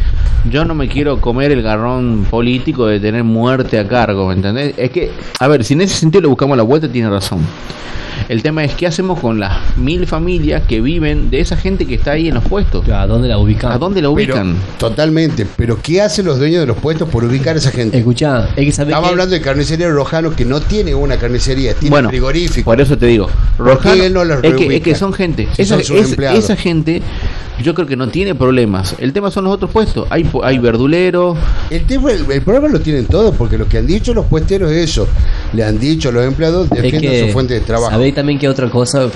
[SPEAKER 2] yo no me quiero comer el garrón político de tener muerte a cargo, ¿me entendés? Es que, a ver, si en ese sentido le buscamos la vuelta, tiene razón. El tema es qué hacemos con las mil familias que viven de esa gente que está ahí en los puestos.
[SPEAKER 3] ¿A dónde la ubicamos?
[SPEAKER 2] ¿A dónde la
[SPEAKER 1] Pero,
[SPEAKER 2] ubican?
[SPEAKER 1] totalmente. Pero ¿qué hacen los dueños de los puestos por ubicar a esa gente?
[SPEAKER 3] Escuchá, hay que saber
[SPEAKER 1] Estamos
[SPEAKER 3] que-
[SPEAKER 1] hablando de carnicería Rojano que no tiene una carnicería, tiene
[SPEAKER 2] bueno,
[SPEAKER 1] frigorífico.
[SPEAKER 2] por eso te digo,
[SPEAKER 1] ¿Por qué
[SPEAKER 2] Rojano-
[SPEAKER 1] él no los
[SPEAKER 2] es, que, es que son gente,
[SPEAKER 1] Si
[SPEAKER 2] esa,
[SPEAKER 1] son sus
[SPEAKER 2] es-
[SPEAKER 1] empleados.
[SPEAKER 2] esa gente yo creo que no tiene problemas. El tema son los otros puestos. Hay, hay verduleros,
[SPEAKER 1] El, tema, el, el problema lo tienen todos, porque lo que han dicho los puesteros es eso. Le han dicho a los empleados,
[SPEAKER 3] es
[SPEAKER 1] defiendan
[SPEAKER 3] que
[SPEAKER 1] su fuente de trabajo.
[SPEAKER 3] También que otra cosa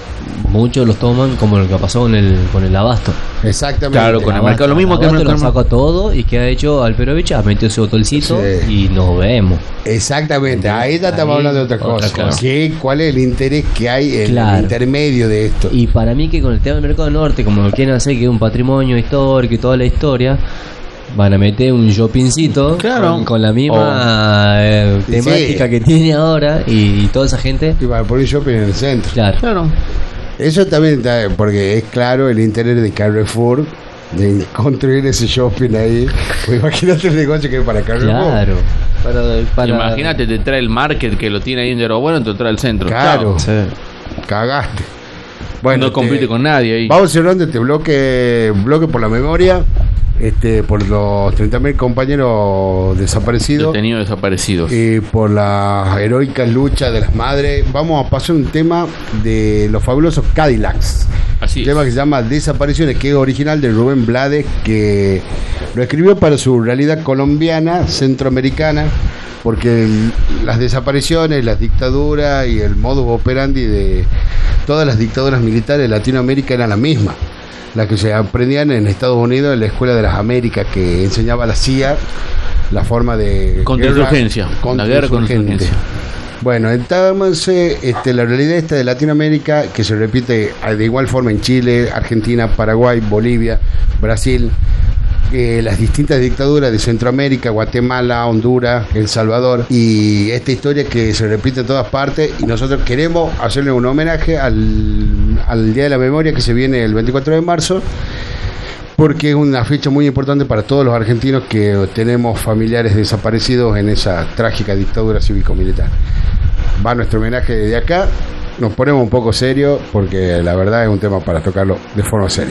[SPEAKER 3] muchos los toman como lo que pasó con el con el abasto
[SPEAKER 1] Exactamente.
[SPEAKER 2] Claro, con el
[SPEAKER 3] Abasto,
[SPEAKER 2] mercado, lo mismo que el
[SPEAKER 3] Abasto lo
[SPEAKER 2] mercado-
[SPEAKER 3] sacó todo y que ha hecho Alperovich ha metido su hotelcito
[SPEAKER 1] Sí.
[SPEAKER 3] y nos vemos
[SPEAKER 1] Exactamente, ahí ya estamos
[SPEAKER 3] Ahí,
[SPEAKER 1] hablando de otra
[SPEAKER 3] otra
[SPEAKER 1] cosa.
[SPEAKER 3] cosa.
[SPEAKER 1] ¿Qué- ¿Cuál es el interés que hay en
[SPEAKER 3] Claro.
[SPEAKER 1] el intermedio de esto?
[SPEAKER 3] y para mí que con el tema del mercado norte como lo quieren hacer que es un patrimonio histórico y toda la historia van a meter un shoppingcito
[SPEAKER 2] Claro.
[SPEAKER 3] con, con la misma eh,
[SPEAKER 1] Sí.
[SPEAKER 3] temática que tiene ahora y, toda esa gente
[SPEAKER 1] Y para poner shopping en el centro.
[SPEAKER 3] claro
[SPEAKER 2] claro.
[SPEAKER 1] Eso también está, porque es claro el interés de Carrefour de construir ese shopping ahí. Pues imagínate el negocio que es para Carrefour.
[SPEAKER 3] claro para, para-
[SPEAKER 2] Imagínate, te trae el market que lo tiene ahí en Yerba Bueno, te trae el centro.
[SPEAKER 1] Claro.
[SPEAKER 3] Sí.
[SPEAKER 1] Cagaste. Bueno,
[SPEAKER 2] no compite
[SPEAKER 1] este,
[SPEAKER 2] con nadie ahí.
[SPEAKER 1] Vamos cerrando este bloque, bloque por la memoria, este, por los 30.000 compañeros desaparecidos
[SPEAKER 2] Detenidos desaparecidos.
[SPEAKER 1] y por la heroica lucha de las madres. Vamos a pasar un tema de los fabulosos Cadillacs.
[SPEAKER 2] Así
[SPEAKER 1] Un tema que se llama Desapariciones, que es original de Rubén Blades, que lo escribió para su realidad colombiana, centroamericana, porque el- las desapariciones, las dictaduras y el modus operandi de todas las dictaduras militares de Latinoamérica eran la misma. Las que se aprendían en Estados Unidos en la Escuela de las Américas, que enseñaba la CIA la forma de.
[SPEAKER 2] Contrainsurgencia,
[SPEAKER 1] guerra
[SPEAKER 2] la guerra contra
[SPEAKER 1] contrainsurgente.
[SPEAKER 2] insurgencia.
[SPEAKER 1] Bueno, entonces este, la realidad esta de Latinoamérica, que se repite de igual forma en Chile, Argentina, Paraguay, Bolivia, Brasil, las distintas dictaduras de Centroamérica, Guatemala, Honduras, El Salvador, y esta historia que se repite en todas partes, y nosotros queremos hacerle un homenaje al, al Día de la Memoria que se viene el 24 de marzo, porque es una fecha muy importante para todos los argentinos que tenemos familiares desaparecidos en esa trágica dictadura cívico-militar. Va nuestro homenaje desde acá, nos ponemos un poco serios porque la verdad es un tema para tocarlo de forma seria.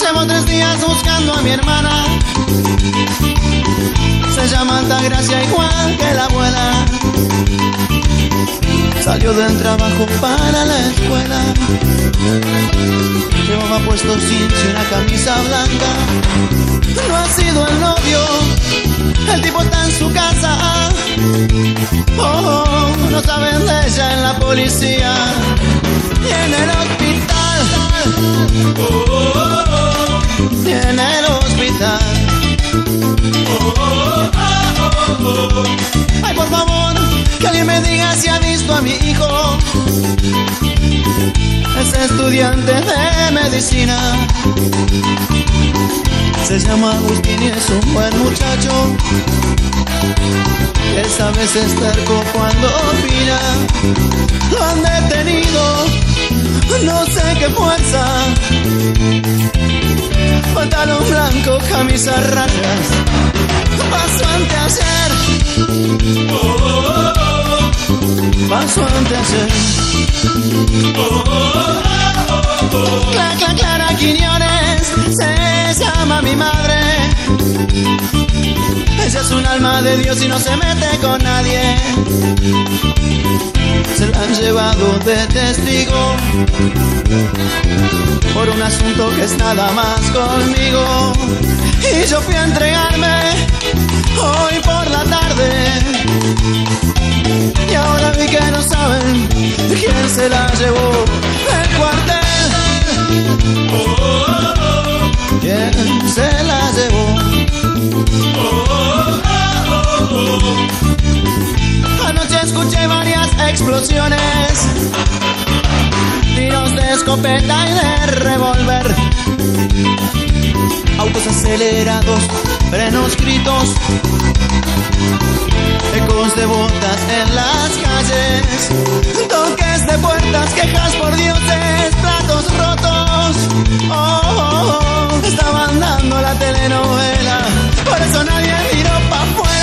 [SPEAKER 4] Llevo tres días buscando a mi hermana. Se llama Altagracia igual que la abuela. Salió del trabajo para la escuela. Llevaba puesto jeans y una camisa blanca. No ha sido El tipo está en su casa. Oh, no saben de ella en la policía. Y en el hospital. Y en el hospital. Ay, por favor, que alguien me diga si ha visto a mi hijo. Es estudiante de medicina. Se llama Agustín y es un buen muchacho. Esa vez es terco cuando opina. Lo han detenido, no sé qué fuerza. Pantalón blanco, camisa rayas. Paso ante ayer. Paso ante ayer. Cla, cla, Clara Quiñones se llama mi madre. Ella es un alma de Dios y no se mete con nadie. Se la han llevado de testigo por un asunto que es nada más conmigo. Y yo fui a entregarme hoy por la tarde. Y ahora vi que no saben quién se la llevó del cuartel. ¿Quién se la llevó? Anoche escuché varias explosiones, tiros de escopeta y de revólver, autos acelerados, frenos gritos, ecos de botas en las calles, toques de puertas, quejas por dioses, platos rotos. Oh, oh, oh, estaban dando la telenovela, por eso nadie miró pa' afuera.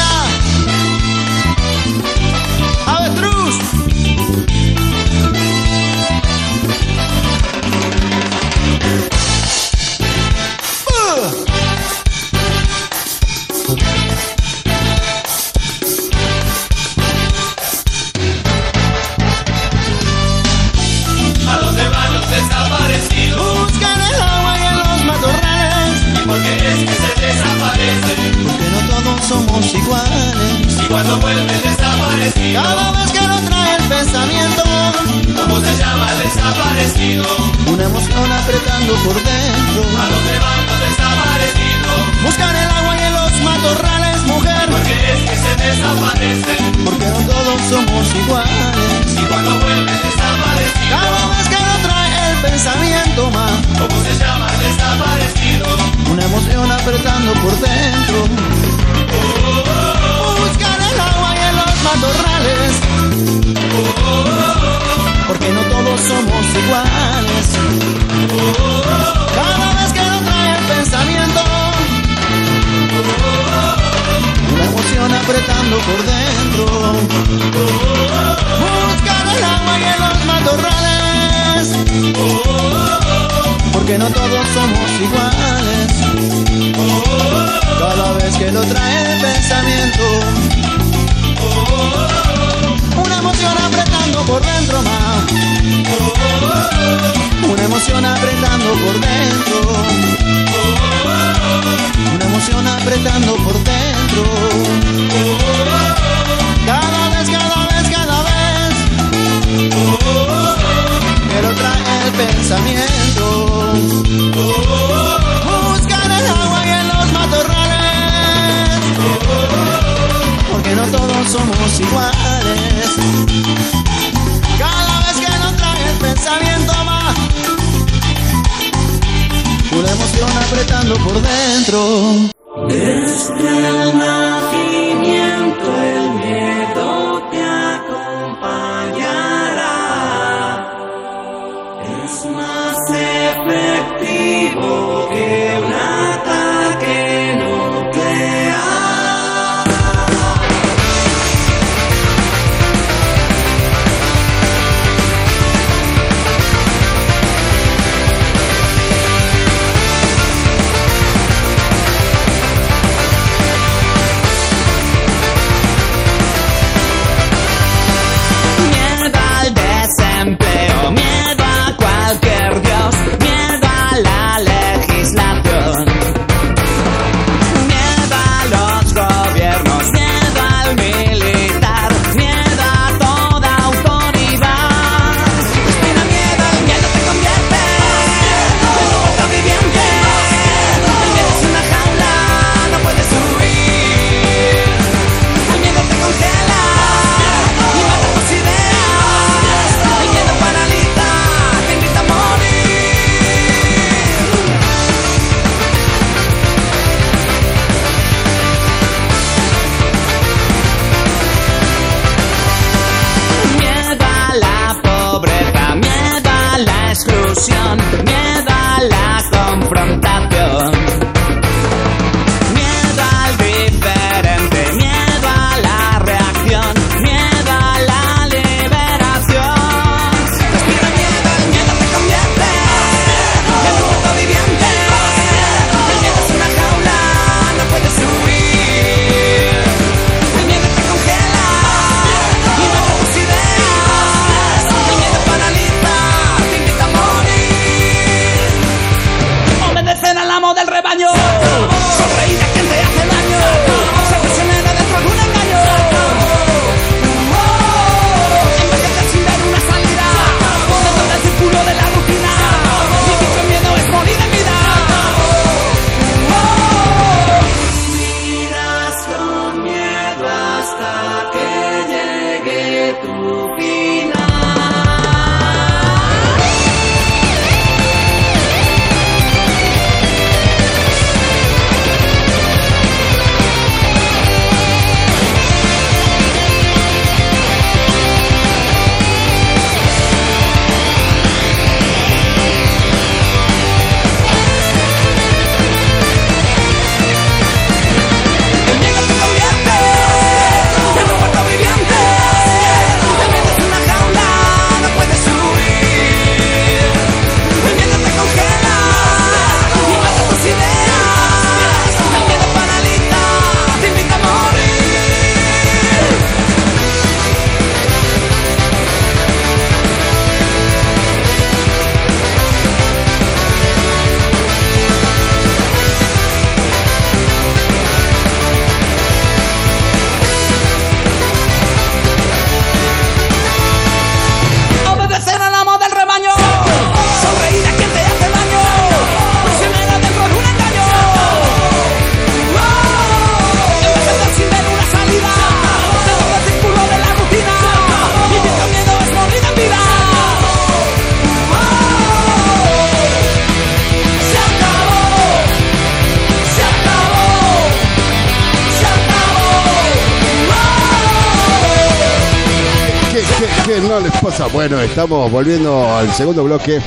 [SPEAKER 1] Estamos volviendo al segundo bloque.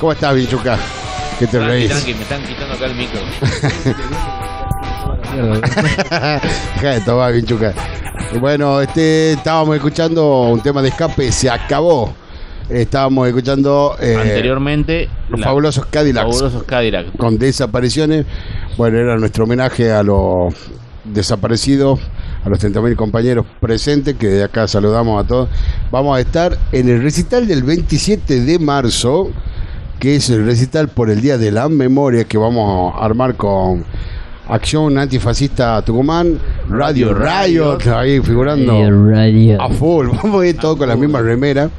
[SPEAKER 1] ¿Cómo estás, Vinchuca? ¿Qué te
[SPEAKER 2] Tranqui,
[SPEAKER 1] reís?
[SPEAKER 2] tranqui, me están quitando acá el micro.
[SPEAKER 1] Deja de tomar, Vinchuca. Bueno, este, estábamos escuchando un tema de escape, se acabó. Estábamos escuchando eh,
[SPEAKER 2] Anteriormente,
[SPEAKER 1] los
[SPEAKER 2] la-
[SPEAKER 1] fabulosos Cadillacs
[SPEAKER 2] fabulosos Cadillac.
[SPEAKER 1] con desapariciones. Bueno, era nuestro homenaje a los desaparecidos, a los 30.000 compañeros presentes, que de acá saludamos a todos. Vamos a estar en el recital del 27 de marzo, que es el recital por el Día de la Memoria, que vamos a armar con Acción Antifascista Tucumán, Radio Riot, ahí figurando a full. Vamos a ir todos con la misma remera.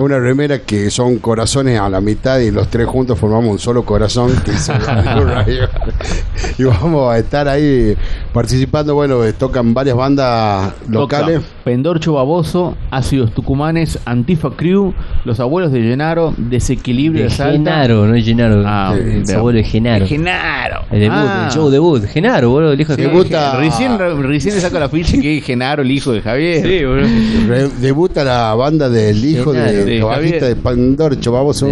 [SPEAKER 1] Una remera que son corazones a la mitad y los tres juntos formamos un solo corazón que y vamos a estar ahí participando. Bueno, tocan varias bandas locales.
[SPEAKER 2] Toca Pendorcho Baboso, Ácidos Tucumanes, Antifa Crew, Los Abuelos de Llenaro, Desequilibrio de,
[SPEAKER 3] De
[SPEAKER 2] Salta.
[SPEAKER 3] Genaro, no es Genaro.
[SPEAKER 2] Ah,
[SPEAKER 3] el
[SPEAKER 2] de-
[SPEAKER 3] abuelo de Genaro.
[SPEAKER 2] de Genaro.
[SPEAKER 3] El debut,
[SPEAKER 2] Ah.
[SPEAKER 3] el show debut. Genaro, boludo, el hijo de
[SPEAKER 1] Debuta-
[SPEAKER 3] Genaro.
[SPEAKER 2] Recién, recién le saco la ficha que es Genaro, el hijo de Javier.
[SPEAKER 3] Sí, boludo.
[SPEAKER 1] Re- debuta la banda del hijo
[SPEAKER 3] Genaro,
[SPEAKER 1] de bajista
[SPEAKER 2] Javier.
[SPEAKER 1] de Pandorcho Baboso.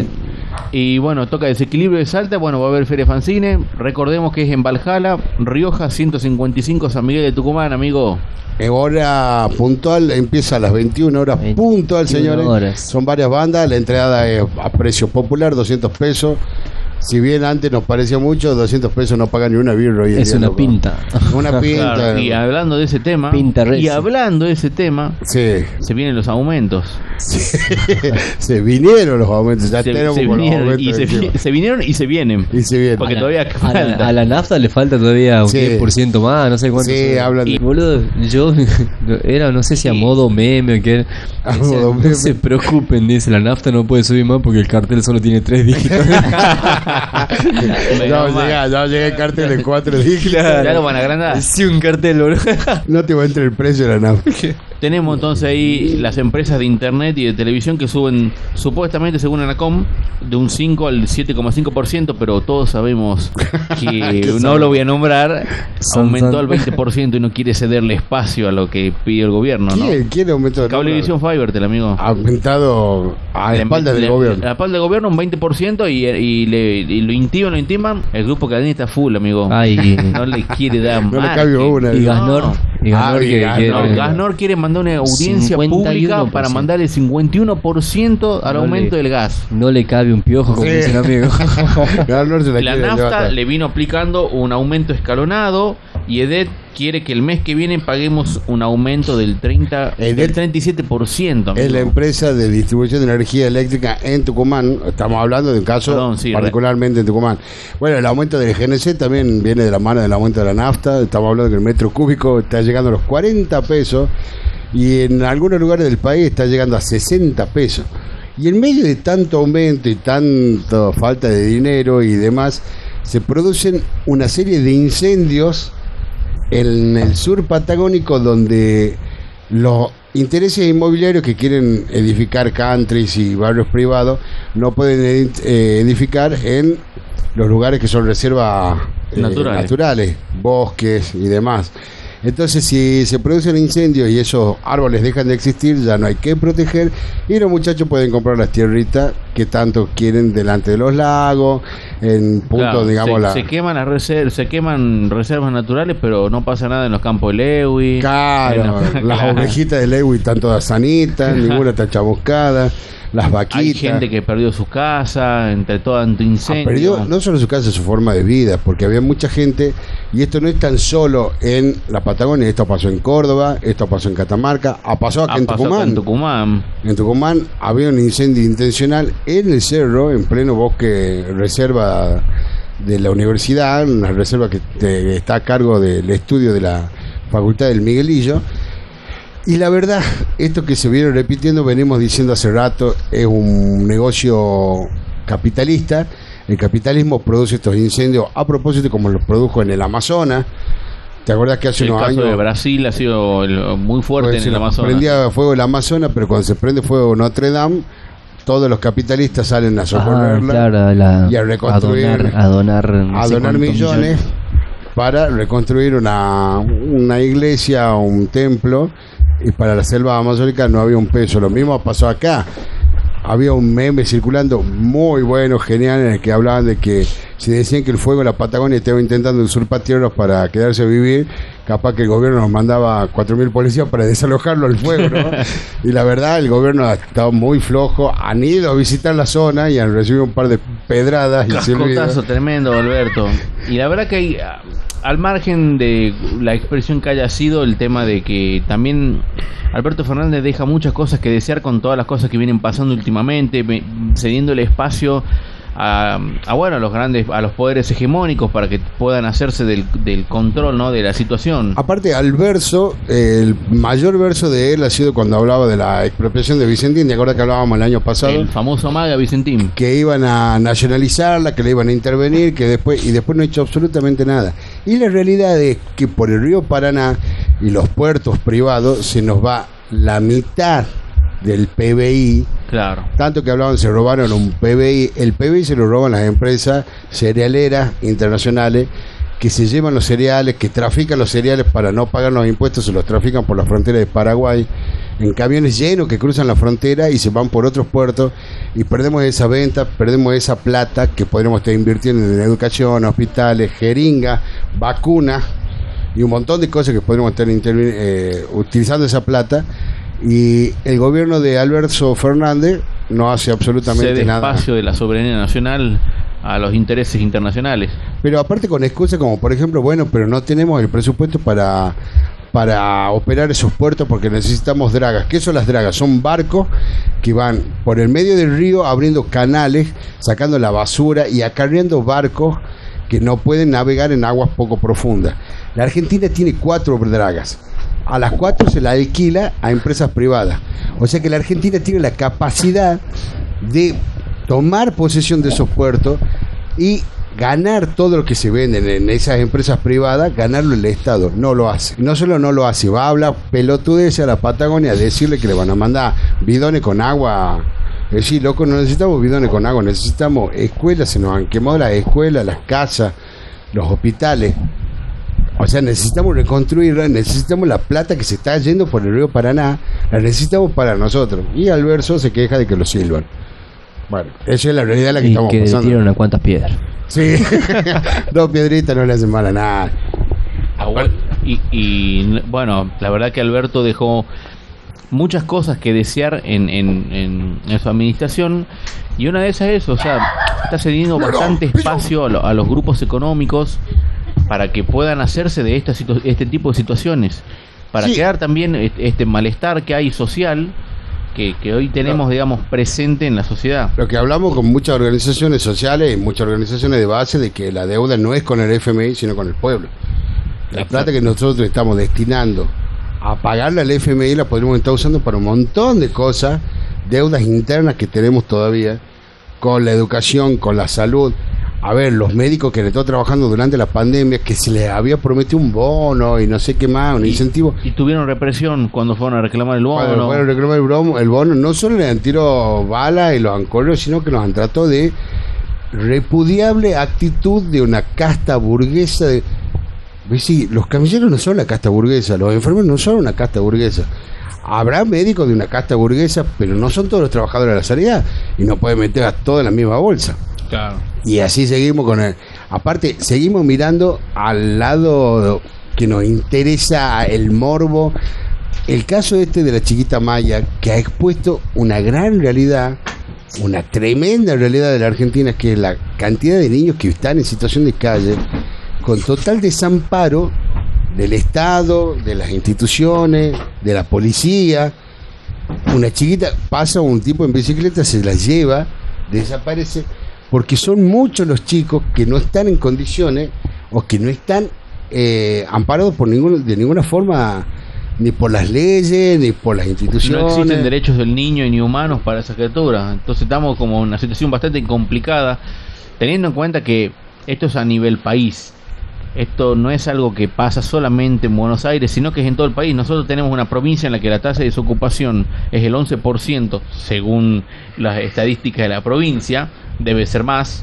[SPEAKER 2] Y bueno, toca Desequilibrio de Salta. Bueno, va a haber Feria Fancine. Recordemos que es en Valhalla, Rioja 155, San Miguel de Tucumán, amigo.
[SPEAKER 1] Eh, Hora puntual, empieza a las 21 horas
[SPEAKER 3] 21
[SPEAKER 1] puntual, señores.
[SPEAKER 3] horas.
[SPEAKER 1] Son varias bandas, la entrada es a precio popular, 200 pesos. Si bien antes nos parecía mucho, 200 pesos no pagan ni una birra hoy en
[SPEAKER 3] Es
[SPEAKER 1] día,
[SPEAKER 3] una
[SPEAKER 1] loco.
[SPEAKER 3] pinta.
[SPEAKER 1] Una pinta.
[SPEAKER 2] Claro, y hablando de ese tema,
[SPEAKER 3] Pinta
[SPEAKER 2] y hablando de ese tema,
[SPEAKER 1] Sí,
[SPEAKER 2] se vienen los aumentos.
[SPEAKER 1] se vinieron los aumentos, ya
[SPEAKER 2] Se,
[SPEAKER 1] tenemos
[SPEAKER 2] se
[SPEAKER 1] los
[SPEAKER 2] vinieron,
[SPEAKER 1] aumentos
[SPEAKER 2] y se, vinieron y se vienen.
[SPEAKER 1] Y se vienen.
[SPEAKER 2] Porque
[SPEAKER 3] A la-
[SPEAKER 2] todavía
[SPEAKER 3] a la, a la nafta le falta todavía un
[SPEAKER 1] Sí.
[SPEAKER 3] 10% más, no sé cuánto.
[SPEAKER 1] Sí, hablan de-
[SPEAKER 3] Y boludo, yo era, no sé si a
[SPEAKER 2] Sí.
[SPEAKER 3] modo meme o qué. era.
[SPEAKER 1] A
[SPEAKER 3] Decía,
[SPEAKER 1] modo
[SPEAKER 3] no
[SPEAKER 1] meme.
[SPEAKER 3] se preocupen, dice, la nafta no puede subir más porque el cartel solo tiene tres dígitos.
[SPEAKER 1] No, llega, no llega el cartel de cuatro dígitos.
[SPEAKER 2] Ya lo van a agrandar.
[SPEAKER 3] sí, un cartel, boludo.
[SPEAKER 1] No te va a entrar el precio de la nafta.
[SPEAKER 2] Tenemos entonces ahí las empresas de internet y de televisión que suben supuestamente, según Anacom, de un 5 al 7,5%, pero todos sabemos que no lo voy a nombrar, aumentó al 20% y no quiere cederle espacio a lo que pide el gobierno, ¿no?
[SPEAKER 1] ¿Quién, quién aumentó el
[SPEAKER 2] Cablevisión Fivertel, amigo.
[SPEAKER 1] Ha aumentado a la espalda del gobierno.
[SPEAKER 2] A la espalda del gobierno un 20% y, y, le, y lo intiman, lo intiman. El grupo Cadena está full, amigo.
[SPEAKER 3] Ay,
[SPEAKER 2] No le quiere dar
[SPEAKER 1] No le
[SPEAKER 2] margen.
[SPEAKER 1] cabe una.
[SPEAKER 3] y
[SPEAKER 1] No.
[SPEAKER 3] Gasnor, y Gasnor
[SPEAKER 1] Ah, y
[SPEAKER 3] que
[SPEAKER 1] Gasnor,
[SPEAKER 3] quiere-
[SPEAKER 2] No, Gasnor quiere mandar una audiencia
[SPEAKER 3] 51%.
[SPEAKER 2] pública para mandar el 51% al
[SPEAKER 3] No
[SPEAKER 2] aumento
[SPEAKER 3] le-
[SPEAKER 2] del gas.
[SPEAKER 3] no le cabe un piojo, como
[SPEAKER 1] Sí.
[SPEAKER 3] dice el amigo.
[SPEAKER 1] Gasnor se la
[SPEAKER 2] La nafta le vino aplicando un aumento escalonado y EDET quiere que el mes que viene paguemos un aumento del 30
[SPEAKER 1] EDET
[SPEAKER 2] del 37%.
[SPEAKER 1] Es la
[SPEAKER 2] amigo.
[SPEAKER 1] empresa de distribución de energía eléctrica en Tucumán. Estamos hablando de un caso
[SPEAKER 2] Perdón, sí,
[SPEAKER 1] particularmente en Tucumán. Bueno, el aumento del GNC también viene de la mano del aumento de la nafta. Estamos hablando que el metro cúbico está llegando a los 40 pesos y en algunos lugares del país está llegando a 60 pesos. Y en medio de tanto aumento y tanta falta de dinero y demás, se producen una serie de incendios en el sur patagónico donde los intereses inmobiliarios que quieren edificar countries y barrios privados no pueden eh, edificar en los lugares que son reservas eh,
[SPEAKER 2] Naturales.
[SPEAKER 1] naturales, bosques y demás. Entonces, si se producen incendios y esos árboles dejan de existir, ya no hay que proteger. Y los muchachos pueden comprar las tierritas que tanto quieren delante de los lagos, en puntos,
[SPEAKER 2] Claro,
[SPEAKER 1] digamos,
[SPEAKER 2] se,
[SPEAKER 1] la...
[SPEAKER 2] se queman las reservas, se queman reservas naturales, pero no pasa nada en los campos de Lewy.
[SPEAKER 1] Claro, las ovejitas de Lewy están todas sanitas, ninguna está chamuscada, las vaquitas.
[SPEAKER 2] Hay gente que perdió su casa entre todo tanto
[SPEAKER 1] Ah,
[SPEAKER 2] incendio.
[SPEAKER 1] no solo su casa, su forma de vida, porque había mucha gente, y esto no es tan solo en la Patagonia, esto pasó en Córdoba, esto pasó en Catamarca, ha pasado acá en
[SPEAKER 2] pasó
[SPEAKER 1] Tucumán.
[SPEAKER 2] en Tucumán.
[SPEAKER 1] En Tucumán había un incendio intencional en el cerro, en pleno bosque reserva de la universidad, una reserva que te- está a cargo del estudio de la Facultad del Miguelillo. Y la verdad, esto que se viene repitiendo, venimos diciendo hace rato, es un negocio capitalista. El capitalismo produce estos incendios a propósito como los produjo en el Amazonas. ¿Te acuerdas que hace
[SPEAKER 2] El
[SPEAKER 1] unos
[SPEAKER 2] caso
[SPEAKER 1] años...
[SPEAKER 2] de Brasil ha sido el- muy fuerte
[SPEAKER 1] Pues,
[SPEAKER 2] en el
[SPEAKER 1] se
[SPEAKER 2] Amazonas.
[SPEAKER 1] Prendía fuego el Amazonas, pero cuando se prende fuego Notre Dame, todos los capitalistas salen a
[SPEAKER 3] Ah,
[SPEAKER 1] socorrerla
[SPEAKER 3] claro, la-
[SPEAKER 1] y a reconstruir-
[SPEAKER 3] a donar, a donar, no
[SPEAKER 1] a
[SPEAKER 3] sé
[SPEAKER 1] donar
[SPEAKER 3] cuántos
[SPEAKER 1] millones para reconstruir una, una iglesia o un templo y para la selva amazónica no había un peso. Lo mismo pasó acá. Había un meme circulando muy bueno, genial, en el que hablaban de que si decían que el fuego en la Patagonia estaba intentando usurpar tierras para quedarse a vivir, capaz que el gobierno nos mandaba 4.000 policías para desalojarlo al fuego, ¿no? y la verdad, el gobierno ha estado muy flojo, han ido a visitar la zona y han recibido un par de pedradas y.
[SPEAKER 2] Cascotazo tremendo, Alberto. Y la verdad que hay, al margen de la expresión que haya sido, el tema de que también Alberto Fernández deja muchas cosas que desear con todas las cosas que vienen pasando últimamente, cediendo el espacio a, a, bueno a los grandes, a los poderes hegemónicos para que puedan hacerse del, del control, ¿no? De la situación.
[SPEAKER 1] Aparte, al verso, el mayor verso de él ha sido cuando hablaba de la expropiación de Vicentín. ¿Te acuerdas que hablábamos el año pasado?
[SPEAKER 2] El famoso maga Vicentín.
[SPEAKER 1] Que iban a nacionalizarla, que le iban a intervenir, que después y después no ha hecho absolutamente nada. Y la realidad es que por el río Paraná y los puertos privados se nos va la mitad del PBI
[SPEAKER 2] Claro.
[SPEAKER 1] tanto que hablaban, se robaron un PBI. El PBI se lo roban las empresas cerealeras internacionales que se llevan los cereales, que trafican los cereales para no pagar los impuestos, se los trafican por la frontera de Paraguay en camiones llenos que cruzan la frontera y se van por otros puertos y perdemos esa venta, perdemos esa plata que podríamos estar invirtiendo en educación, hospitales, jeringas, vacunas y un montón de cosas que podríamos estar eh, utilizando esa plata y el gobierno de Alberto Fernández no hace absolutamente
[SPEAKER 2] Cede
[SPEAKER 1] nada.
[SPEAKER 2] espacio de la soberanía nacional a los intereses internacionales.
[SPEAKER 1] Pero aparte con excusas como por ejemplo, bueno, pero no tenemos el presupuesto para para operar esos puertos porque necesitamos dragas. ¿Qué son las dragas? Son barcos que van por el medio del río abriendo canales, sacando la basura y acarreando barcos que no pueden navegar en aguas poco profundas. La Argentina tiene cuatro dragas. A las cuatro se la alquila a empresas privadas. O sea que la Argentina tiene la capacidad de tomar posesión de esos puertos y ganar todo lo que se venden en esas empresas privadas, ganarlo el Estado. No lo hace. No solo no lo hace, va a hablar pelotudes a la Patagonia a decirle que le van a mandar bidones con agua. Es decir, loco, no necesitamos bidones con agua, necesitamos escuelas, se nos han las escuelas, las casas, los hospitales. O sea, necesitamos reconstruirla, necesitamos la plata que se está yendo por el río Paraná, la necesitamos para nosotros. Y Alverso se queja de que lo silban. Bueno, esa es la realidad en la que
[SPEAKER 3] Y
[SPEAKER 1] estamos
[SPEAKER 3] que
[SPEAKER 1] pasando.
[SPEAKER 3] tiran unas cuantas piedras.
[SPEAKER 1] Sí, dos piedritas no le hacen mal a nada.
[SPEAKER 2] Y, y, bueno, la verdad que Alberto dejó muchas cosas que desear en, en, en- en su administración y una de esas es, o sea, está cediendo bastante espacio a, lo- a los grupos económicos para que puedan hacerse de esta este tipo de situaciones, para
[SPEAKER 1] Sí.
[SPEAKER 2] crear también este malestar que hay social que, que hoy tenemos, digamos, presente en la sociedad.
[SPEAKER 1] Lo que hablamos con muchas organizaciones sociales y muchas organizaciones de base de que la deuda no es con el FMI, sino con el pueblo. La plata que nosotros estamos destinando a pagarle al FMI la podríamos estar usando para un montón de cosas, deudas internas que tenemos todavía, con la educación, con la salud. A ver, los médicos que le están trabajando durante la pandemia, que se les había prometido un bono y no sé qué más, un incentivo.
[SPEAKER 2] Y tuvieron represión cuando fueron a reclamar el bono.
[SPEAKER 1] Cuando fueron a reclamar el, bromo- el bono, no solo le han tirado balas y los han corrido, sino que los han tratado de repudiable actitud de una casta burguesa. De. Sí, los camilleros no son la casta burguesa, los enfermeros no son una casta burguesa. Habrá médicos de una casta burguesa, pero no son todos los trabajadores de la sanidad y no pueden meter a todos en la misma bolsa. Y así seguimos con el. Aparte, seguimos mirando al lado que nos interesa el morbo. El caso este de la chiquita Maya, que ha expuesto una gran realidad, una tremenda realidad de la Argentina, que es la cantidad de niños que están en situación de calle, con total desamparo del Estado, de las instituciones, de la policía. Una chiquita pasa un tipo en bicicleta, se la lleva, desaparece, porque son muchos los chicos que no están en condiciones o que no están eh, amparados por ningún, de ninguna forma, ni por las leyes, ni por las instituciones.
[SPEAKER 2] No existen derechos del niño ni humanos para esa criatura. Entonces estamos como en una situación bastante complicada, teniendo en cuenta que esto es a nivel país. Esto no es algo que pasa solamente en Buenos Aires, sino que es en todo el país. Nosotros tenemos una provincia en la que la tasa de desocupación es el 11%, según las estadísticas de la provincia, debe ser más.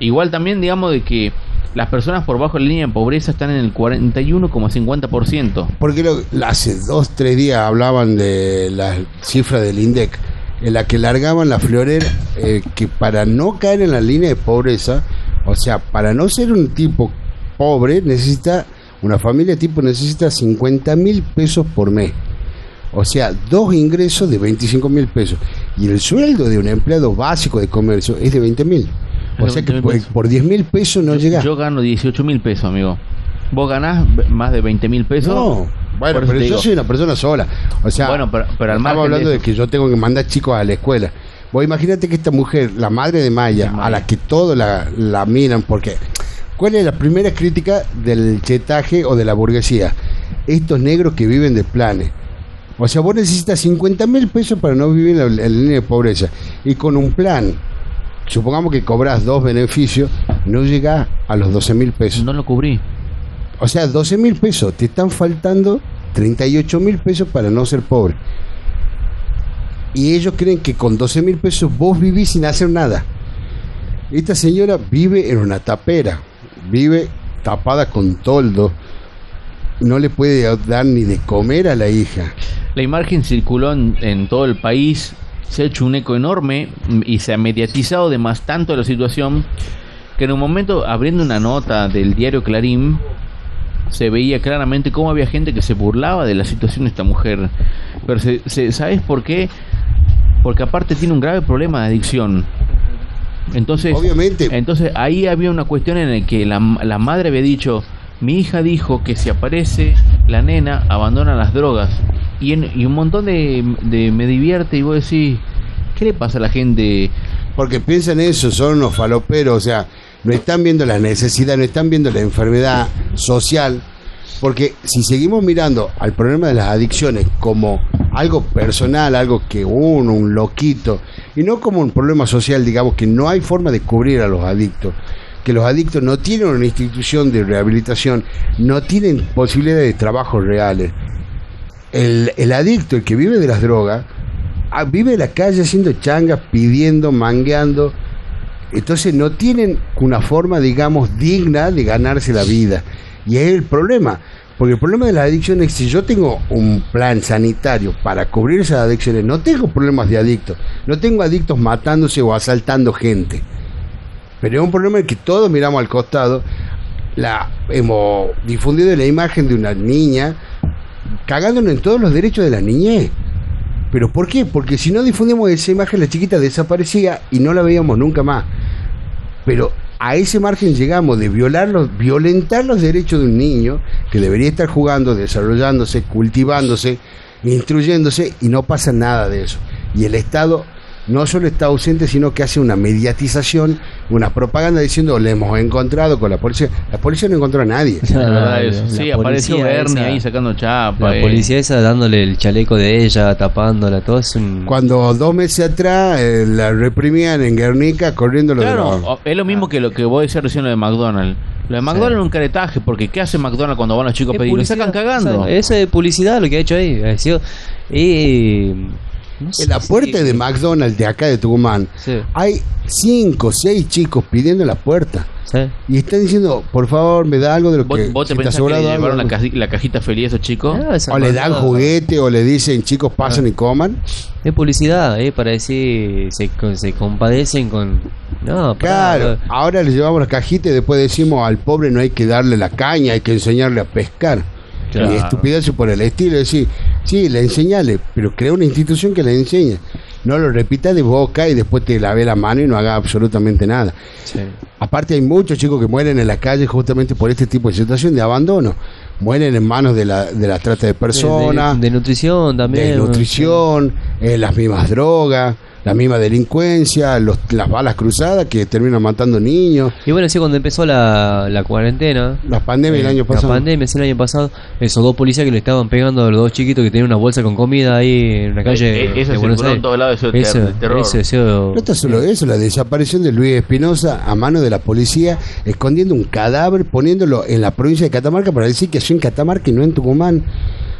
[SPEAKER 2] Igual también digamos de que las personas por bajo la línea de pobreza están en el 41,50%.
[SPEAKER 1] Porque lo- hace dos, tres días hablaban de la cifra del INDEC, en la que largaban la florera, eh, que para no caer en la línea de pobreza, o sea, para no ser un tipo pobre, necesita, una familia tipo necesita 50 mil pesos por mes. O sea, dos ingresos de 25 mil pesos. Y el sueldo de un empleado básico de comercio es de 20 mil. O sea que
[SPEAKER 2] 20.000
[SPEAKER 1] por, por 10 mil pesos no llega.
[SPEAKER 2] yo gano 18 mil pesos, amigo. ¿Vos ganás más de 20 mil pesos?
[SPEAKER 1] No, bueno, pero yo
[SPEAKER 2] digo.
[SPEAKER 1] soy una persona sola. O sea,
[SPEAKER 2] Bueno, pero- pero al
[SPEAKER 1] estamos
[SPEAKER 2] de
[SPEAKER 1] hablando de, que yo tengo que mandar chicos a la escuela. Vos imagínate que esta mujer, la madre de Maya,
[SPEAKER 2] De Maya.
[SPEAKER 1] a la que todos la, la miran, porque ¿cuál es la primera crítica del chetaje o de la burguesía? Estos negros que viven de planes. O sea, vos necesitas 50 mil pesos para no vivir en la, línea de pobreza. Y con un plan, supongamos que cobras dos beneficios, no llega a los 12 mil pesos.
[SPEAKER 2] No lo cubrí.
[SPEAKER 1] O sea, 12 mil pesos. Te están faltando 38 mil pesos para no ser pobre. Y ellos creen que con 12 mil pesos vos vivís sin hacer nada. Esta señora vive en una tapera. Vive tapada con toldo. No le puede dar ni de comer a la hija.
[SPEAKER 2] La imagen circuló en, en todo el país, se ha hecho un eco enorme y se ha mediatizado de más tanto la situación que en un momento, abriendo una nota del diario Clarín, se veía claramente cómo había gente que se burlaba de la situación de esta mujer. Pero se, se- ¿sabes por qué? Porque aparte tiene un grave problema de adicción. Entonces,
[SPEAKER 1] Obviamente.
[SPEAKER 2] entonces ahí había una cuestión en la que la, la madre había dicho, mi hija dijo que si aparece la nena, abandona las drogas. Y, en- y un montón de, de me divierte y vos decís, ¿qué le pasa a la gente?
[SPEAKER 1] Porque piensan eso, son unos faloperos, o sea, no están viendo la necesidad, no están viendo la enfermedad social. Porque si seguimos mirando al problema de las adicciones como algo personal, algo que uno, un loquito, y no como un problema social, digamos que no hay forma de cubrir a los adictos. Que los adictos no tienen una institución de rehabilitación, no tienen posibilidades de trabajos reales. El, el adicto, el que vive de las drogas, ah, vive en la calle haciendo changas, pidiendo, mangueando. Entonces no tienen una forma, digamos, digna de ganarse la vida. Y es el problema. Porque el problema de las adicciones es que si yo tengo un plan sanitario para cubrir esas adicciones, no tengo problemas de adictos. No tengo adictos matándose o asaltando gente. Pero es un problema en que todos miramos al costado. La, hemos difundido la imagen de una niña cagándonos en todos los derechos de la niñez. ¿Pero por qué? Porque si no difundimos esa imagen, la chiquita desaparecía y no la veíamos nunca más. Pero a ese margen llegamos de violar los, violentar los derechos de un niño que debería estar jugando, desarrollándose, cultivándose, instruyéndose y no pasa nada de eso. Y el Estado no solo está ausente, sino que hace una mediatización, una propaganda diciendo le hemos encontrado con la policía. La policía no encontró a nadie.
[SPEAKER 2] La verdad
[SPEAKER 3] La-
[SPEAKER 2] sí, apareció Bernie ahí sacando chapa.
[SPEAKER 3] La
[SPEAKER 2] eh.
[SPEAKER 3] policía esa dándole el chaleco de ella, tapándola, todo es un...
[SPEAKER 1] Cuando dos meses atrás eh, la reprimían en Guernica corriendo lo de
[SPEAKER 2] Claro,
[SPEAKER 1] los-
[SPEAKER 2] o- es lo mismo que lo que vos decías recién lo de McDonald's. Lo de McDonald's es un caretaje, porque ¿qué hace McDonald's cuando van los chicos a pedir? Lo
[SPEAKER 3] publicidad,
[SPEAKER 2] sacan cagando.
[SPEAKER 3] o sea, Eso es publicidad lo que ha hecho ahí. Ha sido, eh, no sé
[SPEAKER 1] En la
[SPEAKER 3] si-
[SPEAKER 1] puerta de McDonald's de acá de Tucumán
[SPEAKER 3] Sí,
[SPEAKER 1] hay cinco, seis chicos pidiendo la puerta.
[SPEAKER 3] sí.
[SPEAKER 1] Y están diciendo, por favor, me da algo de lo
[SPEAKER 2] ¿Vos,
[SPEAKER 1] que
[SPEAKER 2] vos te
[SPEAKER 1] si
[SPEAKER 2] pensás que llevaron la,
[SPEAKER 1] algo".
[SPEAKER 2] caji- la cajita feliz a esos chicos?
[SPEAKER 3] Ah, esa
[SPEAKER 1] O le dan juguete o le dicen, chicos, pasen y coman.
[SPEAKER 3] Es publicidad, eh, para decir, se, se compadecen con... No,
[SPEAKER 1] Claro, ahora le llevamos la cajita y después decimos al pobre no hay que darle la caña, hay que enseñarle a pescar.
[SPEAKER 2] Claro.
[SPEAKER 1] Y estupideces por el estilo, decir, sí, le enseñale, pero crea una institución que le enseñe. No lo repita de boca y después te lave la mano y no haga absolutamente nada.
[SPEAKER 3] Sí.
[SPEAKER 1] Aparte hay muchos chicos que mueren en la calle justamente por este tipo de situación de abandono. Mueren en manos de la, de la trata de personas,
[SPEAKER 3] De, de nutrición también.
[SPEAKER 1] de nutrición, eh, las mismas drogas, la misma delincuencia, los- las balas cruzadas que terminan matando niños,
[SPEAKER 3] Y bueno, sí, cuando empezó la, la cuarentena,
[SPEAKER 1] las pandemias el año pasado.
[SPEAKER 3] La pandemia, sí, el año pasado, esos dos policías que le estaban pegando a los dos chiquitos que tenían una bolsa con comida ahí en la calle.
[SPEAKER 2] Eh, eso
[SPEAKER 3] de Buenos
[SPEAKER 2] en
[SPEAKER 3] Aires.
[SPEAKER 2] todos lados, eso
[SPEAKER 3] Eso,
[SPEAKER 2] ter- terror.
[SPEAKER 3] eso, eso-
[SPEAKER 1] No está solo eso, la desaparición de Luis Espinosa a mano de la policía, escondiendo un cadáver, poniéndolo en la provincia de Catamarca para decir que es en Catamarca y no en Tucumán.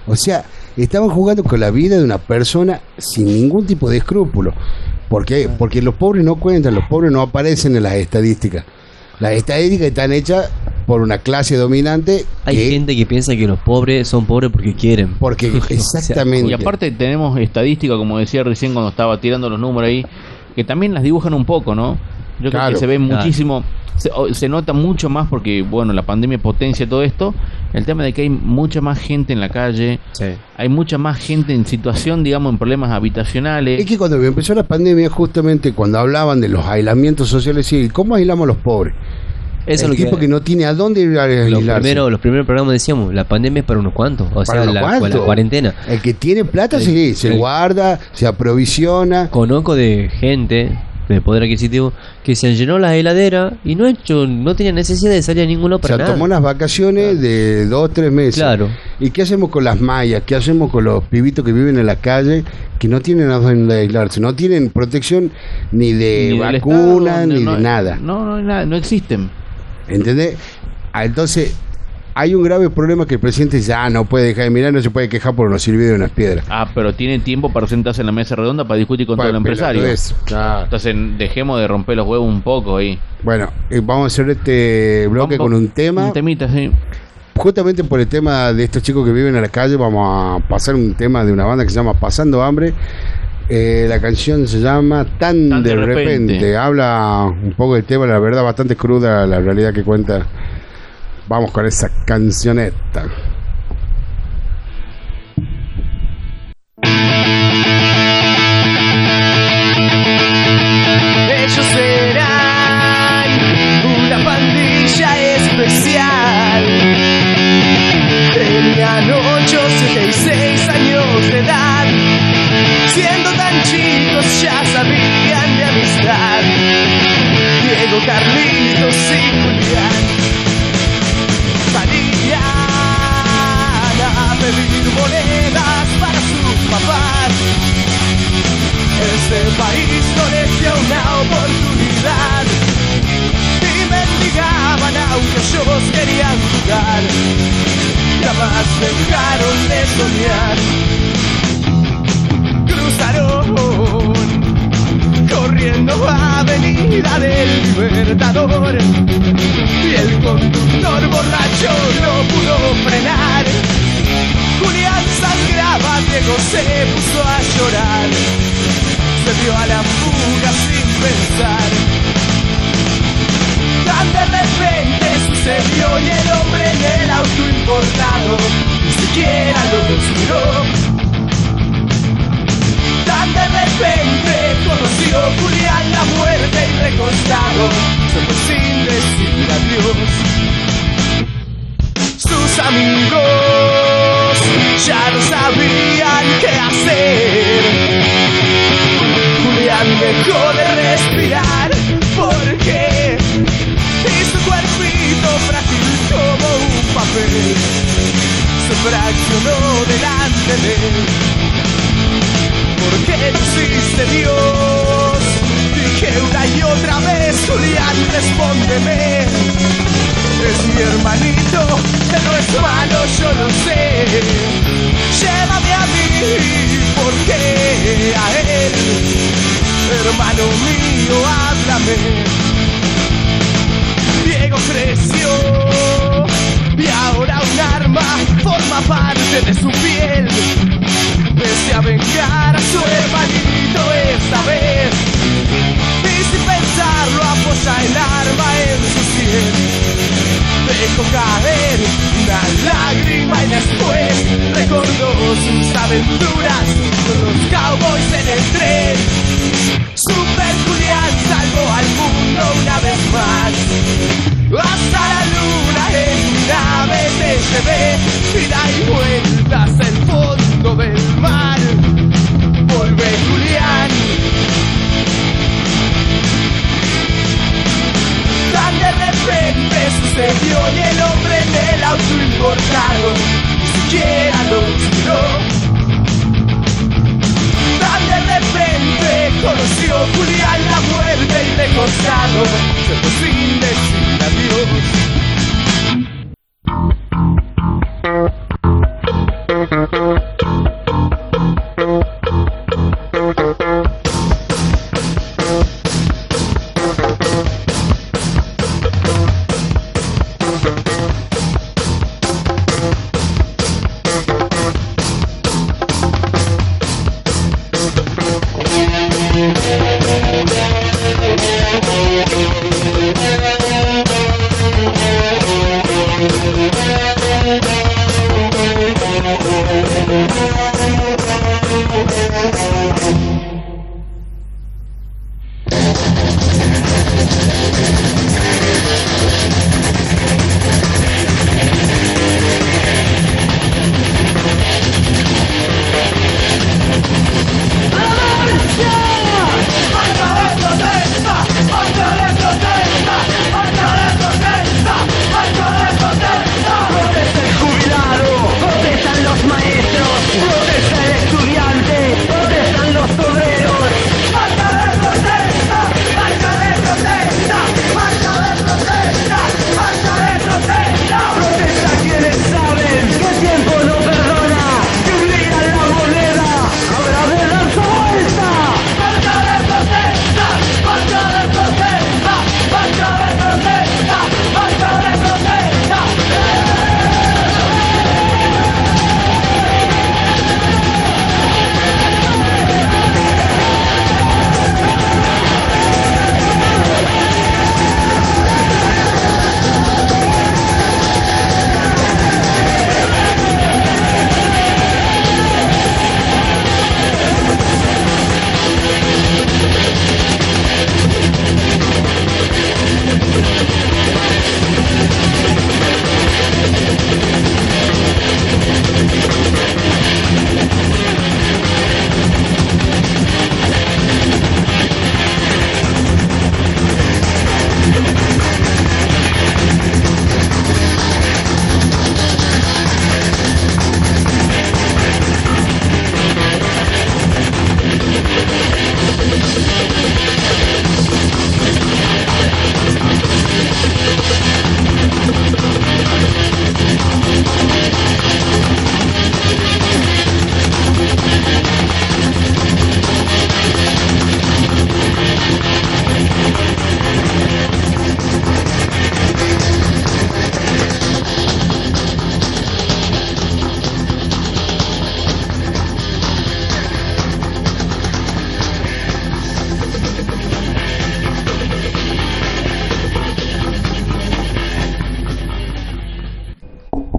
[SPEAKER 1] O sea, estaban jugando con la vida de una persona sin ningún tipo de escrúpulo. ¿Por qué? Porque los pobres no cuentan, los pobres no aparecen en las estadísticas. Las estadísticas están hechas por una clase dominante
[SPEAKER 3] Hay
[SPEAKER 1] que-
[SPEAKER 3] gente que piensa que los pobres son pobres porque quieren.
[SPEAKER 1] porque exactamente
[SPEAKER 2] Y aparte tenemos estadística, como decía recién cuando estaba tirando los números ahí, que también las dibujan un poco, ¿no? Yo creo
[SPEAKER 1] Claro.
[SPEAKER 2] que se ve
[SPEAKER 3] Claro.
[SPEAKER 2] muchísimo, se, o- se nota mucho más porque, bueno, la pandemia potencia todo esto, el tema de que hay mucha más gente en la calle,
[SPEAKER 3] Sí.
[SPEAKER 2] hay mucha más gente en situación, digamos, en problemas habitacionales.
[SPEAKER 1] Es que cuando empezó la pandemia, justamente cuando hablaban de los aislamientos sociales, sí, ¿cómo aislamos a los pobres?
[SPEAKER 3] Eso
[SPEAKER 1] el
[SPEAKER 3] es lo
[SPEAKER 1] tipo que, no tiene a dónde ir a
[SPEAKER 3] Los
[SPEAKER 1] aislarse.
[SPEAKER 3] primeros, los primeros programas decíamos, la pandemia es para unos cuantos. O
[SPEAKER 1] Para
[SPEAKER 3] sea,
[SPEAKER 1] unos
[SPEAKER 3] la,
[SPEAKER 1] cuantos.
[SPEAKER 3] la cuarentena.
[SPEAKER 1] El que tiene plata,
[SPEAKER 3] El-
[SPEAKER 1] sí, se
[SPEAKER 3] el-
[SPEAKER 1] guarda, se aprovisiona.
[SPEAKER 3] Conozco de gente de poder adquisitivo que se llenó la heladera y no hecho, no tenía necesidad de salir a ningún lado
[SPEAKER 1] Se
[SPEAKER 3] para nada.
[SPEAKER 1] tomó unas vacaciones de dos, tres meses.
[SPEAKER 3] Claro.
[SPEAKER 1] ¿Y qué hacemos con las mallas? ¿Qué hacemos con los pibitos que viven en la calle que no tienen a dónde aislarse? No tienen protección ni de
[SPEAKER 2] Ni
[SPEAKER 1] vacuna,
[SPEAKER 2] Estado,
[SPEAKER 1] ni
[SPEAKER 2] no-
[SPEAKER 1] de nada.
[SPEAKER 2] No, no, nada, no existen.
[SPEAKER 1] ¿Entendés? Ah, entonces, hay un grave problema que el presidente ya no puede dejar de mirar, no se puede quejar por unos silbidos de unas piedras.
[SPEAKER 2] Ah, pero tiene tiempo para sentarse en la mesa redonda para discutir con todo el empresario. Entonces dejemos de romper los huevos un poco ahí.
[SPEAKER 1] Bueno, eh, vamos a hacer este bloque
[SPEAKER 2] Vamos-
[SPEAKER 1] con un tema.
[SPEAKER 2] Un temita, sí.
[SPEAKER 1] Justamente por el tema de estos chicos que viven en la calle, vamos a pasar un tema de una banda que se llama Pasando Hambre. Eh, la canción se llama Tan,
[SPEAKER 2] Tan
[SPEAKER 1] de,
[SPEAKER 2] de
[SPEAKER 1] repente.
[SPEAKER 2] repente.
[SPEAKER 1] Habla un poco del tema, la verdad, bastante cruda la realidad que cuenta. Vamos con esa cancioneta.
[SPEAKER 4] este país florecía una oportunidad y mendigaban aunque ellos querían jugar.
[SPEAKER 5] Nada más dejaron de soñar. Cruzaron corriendo avenida del Libertador y el conductor borracho no pudo frenar. Julián sangraba, Diego se puso a llorar se dio a la fuga sin pensar. Tan de repente sucedió y el hombre en el auto importado ni siquiera lo miró. Tan de repente conoció Julián la muerte y recostado se fue sin decir adiós. Sus amigos ya no sabían qué hacer. Julián dejó de respirar porque y su cuerpito frágil como un papel se fraccionó delante de él. ¿Por qué no existe Dios? Dije una y otra vez, Julián, respóndeme. Es mi hermanito, él no es malo, yo lo sé. Llévame a mí, ¿por qué a él? Hermano mío, háblame. Diego creció y ahora un arma forma parte de su piel. Desea vengar a su hermanito esta vez y sin pensarlo apoya el arma en su sien. Dejó caer una lágrima y después recordó sus aventuras con los cowboys en el tren. Super Julián salvó al mundo una vez más. Hasta la luna en mi nave te llevé y da vueltas el fondo del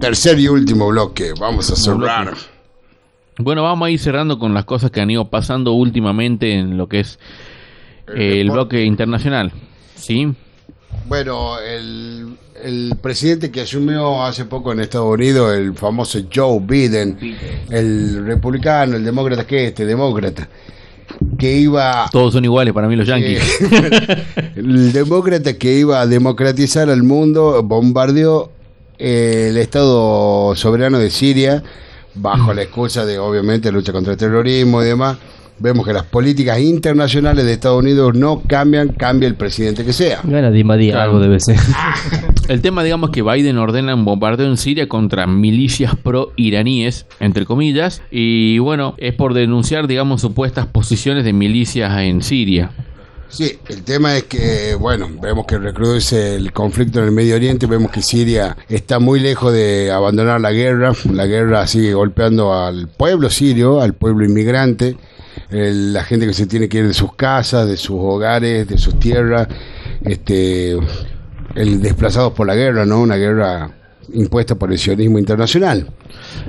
[SPEAKER 1] tercer y último bloque. Vamos a cerrar.
[SPEAKER 2] Bueno, vamos a ir cerrando con las cosas que han ido pasando últimamente en lo que es eh, el bloque internacional. ¿Sí?
[SPEAKER 1] Bueno, el, el presidente que asumió hace poco en Estados Unidos, el famoso Joe Biden, el republicano, el demócrata, que este demócrata, que iba
[SPEAKER 2] Todos son iguales para mí los yankees.
[SPEAKER 1] el demócrata que iba a democratizar al mundo bombardeó eh, el Estado soberano de Siria bajo la excusa de, obviamente, lucha contra el terrorismo y demás. Vemos que las políticas internacionales de Estados Unidos no cambian, cambia el presidente que sea.
[SPEAKER 3] Gana Di María,
[SPEAKER 2] Claro.
[SPEAKER 3] algo debe ser.
[SPEAKER 2] El tema, digamos, que Biden ordena un bombardeo en Siria contra milicias pro-iraníes, entre comillas, y bueno, es por denunciar, digamos, supuestas posiciones de milicias en Siria.
[SPEAKER 1] Sí, el tema es que, bueno, vemos que recrudece el conflicto en el Medio Oriente, vemos que Siria está muy lejos de abandonar la guerra, la guerra sigue golpeando al pueblo sirio, al pueblo inmigrante, la gente que se tiene que ir de sus casas, de sus hogares, de sus tierras, este, el desplazados por la guerra, ¿no? Una guerra impuesta por el sionismo internacional.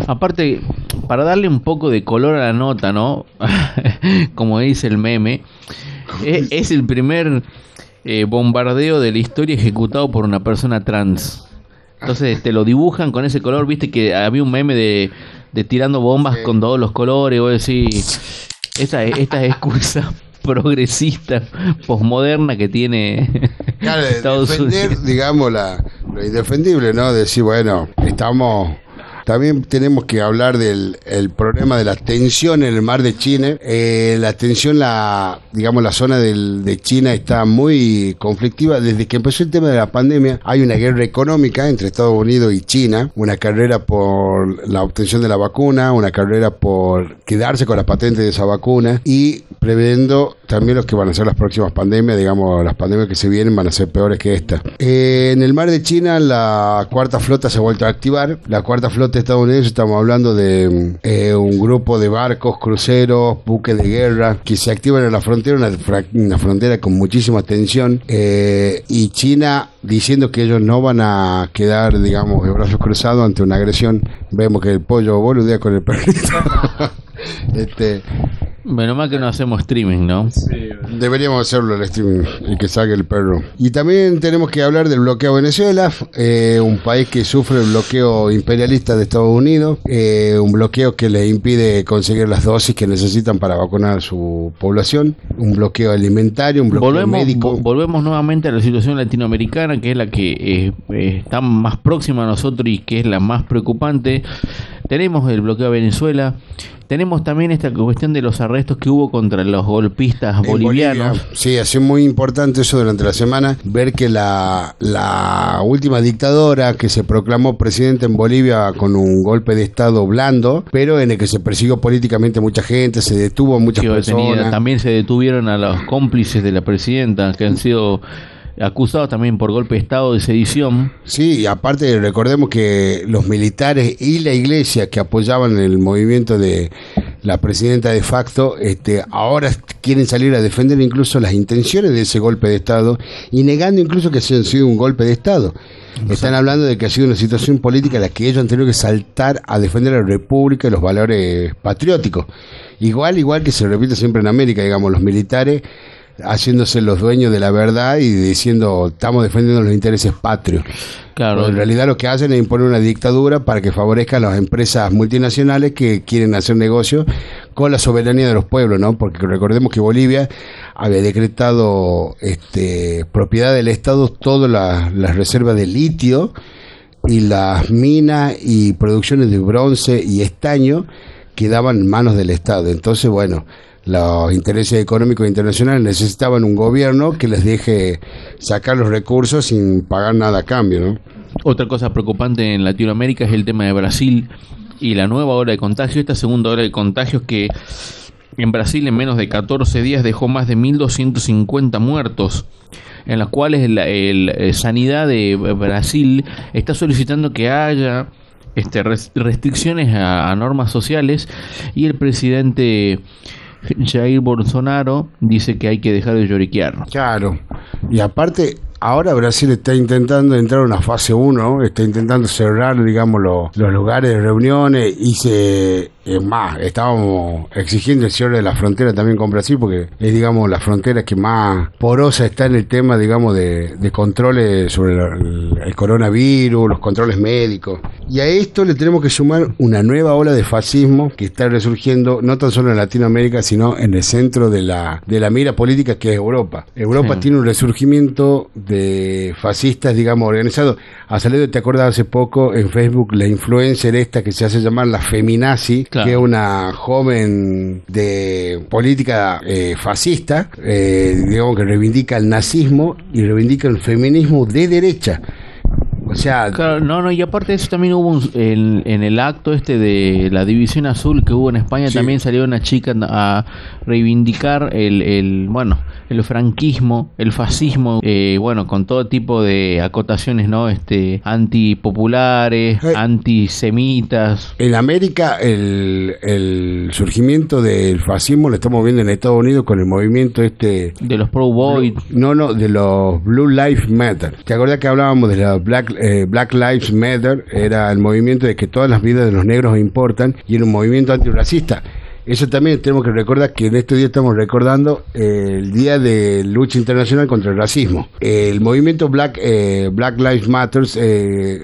[SPEAKER 2] Aparte, para darle un poco de color a la nota, ¿no? Como dice el meme, es, es el primer eh, bombardeo de la historia ejecutado por una persona trans. Entonces te lo dibujan con ese color, viste que había un meme de, de tirando bombas con todos los colores, o decís, esta, esta excusa progresista, posmoderna que tiene
[SPEAKER 1] Claro,
[SPEAKER 2] Estados
[SPEAKER 1] defender,
[SPEAKER 2] Unidos.
[SPEAKER 1] digamos, la, lo indefendible, ¿no? Decir, bueno, estamos... También tenemos que hablar del el problema de la tensión en el mar de China. Eh, la tensión, la, digamos, la zona del- de China está muy conflictiva. Desde que empezó el tema de la pandemia, hay una guerra económica entre Estados Unidos y China, una carrera por la obtención de la vacuna, una carrera por quedarse con la patente de esa vacuna y previendo también los que van a ser las próximas pandemias, digamos, las pandemias que se vienen van a ser peores que esta. Eh, en el mar de China, la cuarta flota se ha vuelto a activar. La cuarta flota estadounidense, estamos hablando de eh, un grupo de barcos, cruceros, buques de guerra que se activan en la frontera, una, una frontera con muchísima tensión. eh, y China diciendo que ellos no van a quedar, digamos, de brazos cruzados ante una agresión. Vemos que el pollo boludea con el perrito. este.
[SPEAKER 2] Menos mal que no hacemos streaming, ¿no?
[SPEAKER 1] Deberíamos hacerlo el streaming y que saque el perro. Y también tenemos que hablar del bloqueo a Venezuela, eh, un país que sufre el bloqueo imperialista de Estados Unidos, eh, un bloqueo que le impide conseguir las dosis que necesitan para vacunar a su población, un bloqueo alimentario, un bloqueo
[SPEAKER 2] Volvemos,
[SPEAKER 1] médico.
[SPEAKER 2] vo- volvemos nuevamente a la situación latinoamericana, que es la que eh, está más próxima a nosotros y que es la más preocupante. Tenemos el bloqueo a Venezuela, tenemos también esta cuestión de los arrestos que hubo contra los golpistas
[SPEAKER 1] En
[SPEAKER 2] bolivianos.
[SPEAKER 1] Bolivia. Sí, ha sido muy importante eso durante la semana, ver que la, la última dictadora que se proclamó presidente en Bolivia con un golpe de Estado blando, pero en el que se persiguió políticamente mucha gente, se detuvo a muchas
[SPEAKER 2] detenida.
[SPEAKER 1] personas.
[SPEAKER 2] También se detuvieron a los cómplices de la presidenta, que han sido acusados también por golpe de Estado de sedición.
[SPEAKER 1] Sí, y aparte recordemos que los militares y la iglesia que apoyaban el movimiento de la presidenta de facto, este, ahora quieren salir a defender incluso las intenciones de ese golpe de Estado y negando incluso que haya sido un golpe de Estado. Están hablando de que ha sido una situación política en la que ellos han tenido que saltar a defender a la República y los valores patrióticos. Igual, igual que se repite siempre en América, digamos, los militares haciéndose los dueños de la verdad y diciendo estamos defendiendo los intereses patrios.
[SPEAKER 2] Claro,
[SPEAKER 1] Pero en realidad lo que hacen es imponer una dictadura para que favorezca a las empresas multinacionales que quieren hacer negocio con la soberanía de los pueblos, ¿no? Porque recordemos que Bolivia había decretado este, propiedad del Estado todas las, las reservas de litio y las minas y producciones de bronce y estaño quedaban en manos del Estado. Entonces, bueno, los intereses económicos internacionales necesitaban un gobierno que les deje sacar los recursos sin pagar nada a cambio, ¿no?
[SPEAKER 2] Otra cosa preocupante en Latinoamérica es el tema de Brasil y la nueva ola de contagio, esta segunda ola de contagios que en Brasil en menos de 14 días dejó más de 1.250 muertos, en las cuales la el, eh, Sanidad de Brasil está solicitando que haya este, res- restricciones a normas sociales y el presidente Jair Bolsonaro dice que hay que dejar de lloriquear.
[SPEAKER 1] Claro. Y aparte, ahora Brasil está intentando entrar a una fase 1, está intentando cerrar, digamos, lo- los lugares de reuniones y se... Es más, estábamos exigiendo el cierre de la frontera también con Brasil porque es, digamos, la frontera que más porosa está en el tema, digamos, de, de controles sobre el, el coronavirus, los controles médicos. Y a esto le tenemos que sumar una nueva ola de fascismo que está resurgiendo no tan solo en Latinoamérica, sino en el centro de la, de la mira política que es Europa. Europa
[SPEAKER 2] Sí.
[SPEAKER 1] tiene un resurgimiento de fascistas, digamos, organizados. Ha salido, te acuerdas hace poco en Facebook, la influencer esta que se hace llamar la feminazi,
[SPEAKER 2] Claro.
[SPEAKER 1] que es una joven de política eh, fascista, eh, digamos que reivindica el nazismo y reivindica el feminismo de derecha. O sea,
[SPEAKER 2] Claro, no, no, y aparte de eso también hubo un- en, en el acto este de la División Azul que hubo en España,
[SPEAKER 1] Sí.
[SPEAKER 2] también salió una chica a reivindicar el, el bueno, el franquismo, el fascismo, eh, bueno, con todo tipo de acotaciones, ¿no? Este, antipopulares,
[SPEAKER 1] Eh.
[SPEAKER 2] antisemitas.
[SPEAKER 1] En América el, el surgimiento del fascismo lo estamos viendo en Estados Unidos con el movimiento este
[SPEAKER 2] De los Pro Boys,
[SPEAKER 1] No, no, de los Blue Lives Matter. ¿Te acordás que hablábamos de la Black, eh, Black Lives Matter? Era el movimiento de que todas las vidas de los negros importan y era un movimiento antirracista. Eso también tenemos que recordar que en este día estamos recordando eh, el Día de Lucha Internacional contra el Racismo. El movimiento Black, eh, Black Lives Matter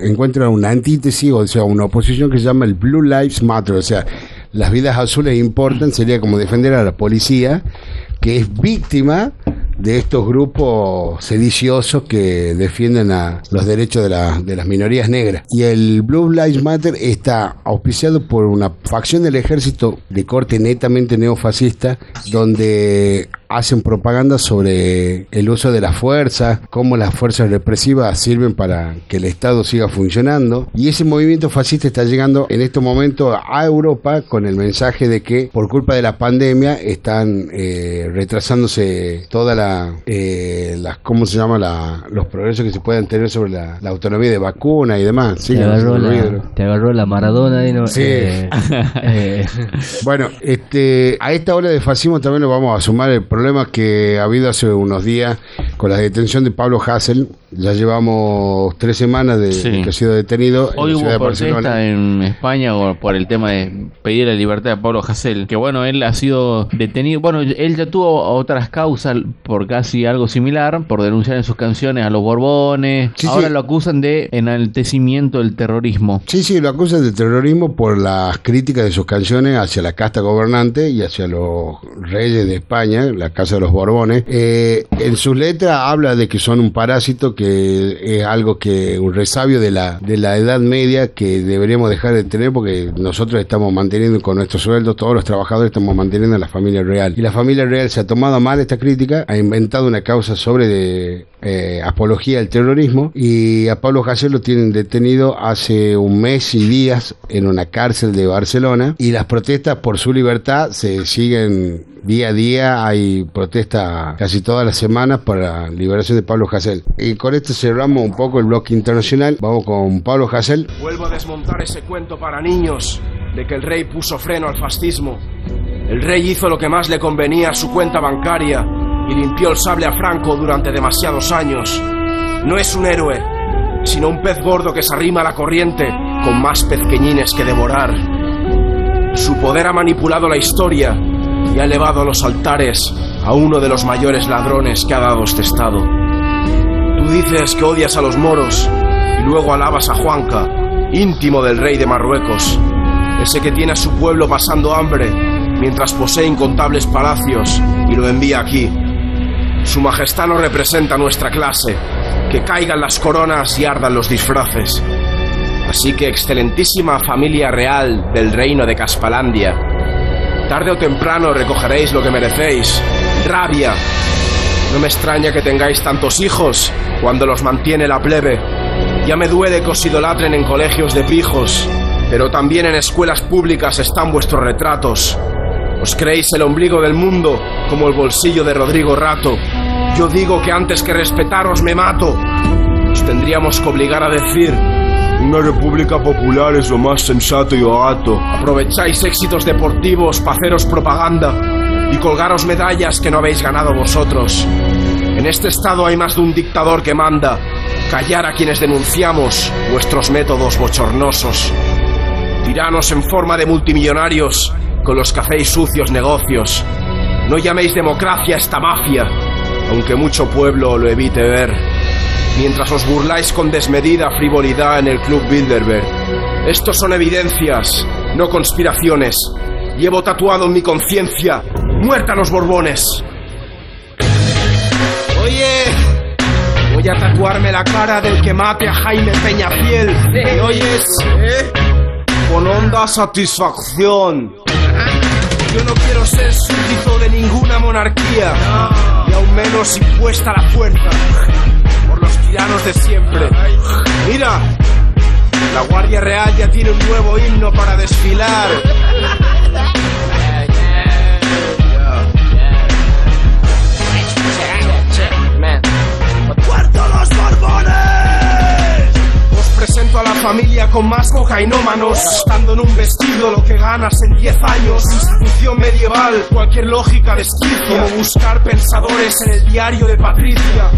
[SPEAKER 1] encuentra una antítesis, o sea, una oposición que se llama el Blue Lives Matter, o sea, las vidas azules importan, sería como defender a la policía que es víctima de estos grupos sediciosos que defienden a los derechos de, la- de las minorías negras. Y el Blue Lives Matter está auspiciado por una facción del ejército de corte netamente neofascista, donde hacen propaganda sobre el uso de la fuerza, cómo las fuerzas represivas sirven para que el Estado siga funcionando. Y ese movimiento fascista está llegando en este momento a Europa con el mensaje de que por culpa de la pandemia están eh, retrasándose toda la, eh, las, ¿cómo se llama? La, los progresos que se puedan tener sobre la, la autonomía de vacuna y demás. Sí,
[SPEAKER 3] te, agarró la, te agarró la Maradona y no.
[SPEAKER 1] Sí.
[SPEAKER 3] eh, eh,
[SPEAKER 1] Bueno, este, a esta ola de fascismo también lo vamos a sumar el problema que ha habido hace unos días con la detención de Pablo Hassel. Ya llevamos tres semanas de,
[SPEAKER 2] Sí.
[SPEAKER 1] que ha sido detenido
[SPEAKER 2] Hoy
[SPEAKER 1] en
[SPEAKER 2] hubo
[SPEAKER 1] de
[SPEAKER 2] protesta en España o por el tema de pedir la libertad de Pablo Hasél, que bueno, él ha sido detenido, bueno, él ya tuvo otras causas por casi algo similar, por denunciar en sus canciones a los Borbones,
[SPEAKER 1] Sí,
[SPEAKER 2] ahora
[SPEAKER 1] sí.
[SPEAKER 2] lo acusan de enaltecimiento del terrorismo.
[SPEAKER 1] Sí, sí, lo acusan de terrorismo por las críticas de sus canciones hacia la casta gobernante y hacia los reyes de España, la casa de los Borbones. Eh, en sus letras habla de que son un parásito, que es algo que, un resabio de la, de la Edad Media que deberíamos dejar de tener porque nosotros estamos manteniendo con nuestros sueldos, todos los trabajadores estamos manteniendo a la familia real. Y la familia real se ha tomado mal esta crítica, ha inventado una causa sobre de, eh, apología al terrorismo y a Pablo Hasél lo tienen detenido hace un mes y días en una cárcel de Barcelona y las protestas por su libertad se siguen día a día, hay protestas casi todas las semanas para la liberación de Pablo Hasél. Y con esto cerramos un poco el bloque internacional, vamos con Pablo Hasél.
[SPEAKER 5] Vuelvo a desmontar ese cuento para niños de que el rey puso freno al fascismo. El rey hizo lo que más le convenía a su cuenta bancaria y limpió el sable a Franco durante demasiados años. No es un héroe, sino un pez gordo que se arrima a la corriente con más pezqueñines que devorar. Su poder ha manipulado la historia y ha elevado a los altares a uno de los mayores ladrones que ha dado este estado. Tú dices que odias a los moros y luego alabas a Juanca, íntimo del rey de Marruecos, ese que tiene a su pueblo pasando hambre mientras posee incontables palacios y lo envía aquí. Su majestad no representa nuestra clase, que caigan las coronas y ardan los disfraces. Así que, excelentísima familia real del reino de Caspalandia, tarde o temprano recogeréis lo que merecéis, rabia, no me extraña que tengáis tantos hijos cuando los mantiene la plebe. Ya me duele que os idolatren en colegios de pijos, pero también en escuelas públicas están vuestros retratos. Os creéis el ombligo del mundo como el bolsillo de Rodrigo Rato. Yo digo que antes que respetaros me mato. Os tendríamos que obligar a decir una república popular es lo más sensato y barato. Aprovecháis éxitos deportivos para haceros propaganda y colgaros medallas que no habéis ganado vosotros.
[SPEAKER 6] En este estado hay más de un dictador que manda. Callar a quienes denunciamos vuestros métodos bochornosos. Tiranos en forma de multimillonarios con los que hacéis sucios negocios. No llaméis democracia a esta mafia, aunque mucho pueblo lo evite ver. Mientras os burláis con desmedida frivolidad en el Club Bilderberg. Estos son evidencias, no conspiraciones. Llevo tatuado en mi conciencia, muerta los Borbones. Oye, voy a tatuarme la cara del que mate a Jaime Peñafiel. ¿Me oyes? Con honda satisfacción. Yo no quiero ser súbdito de ninguna monarquía, y aún menos impuesta la fuerza por los tiranos de siempre. Mira, la Guardia Real ya tiene un nuevo himno para desfilar. A la familia con más cocainómanos, gastando en un vestido lo que ganas en 10 años. Institución medieval, cualquier lógica desquicia, como buscar pensadores en el diario de Patricia.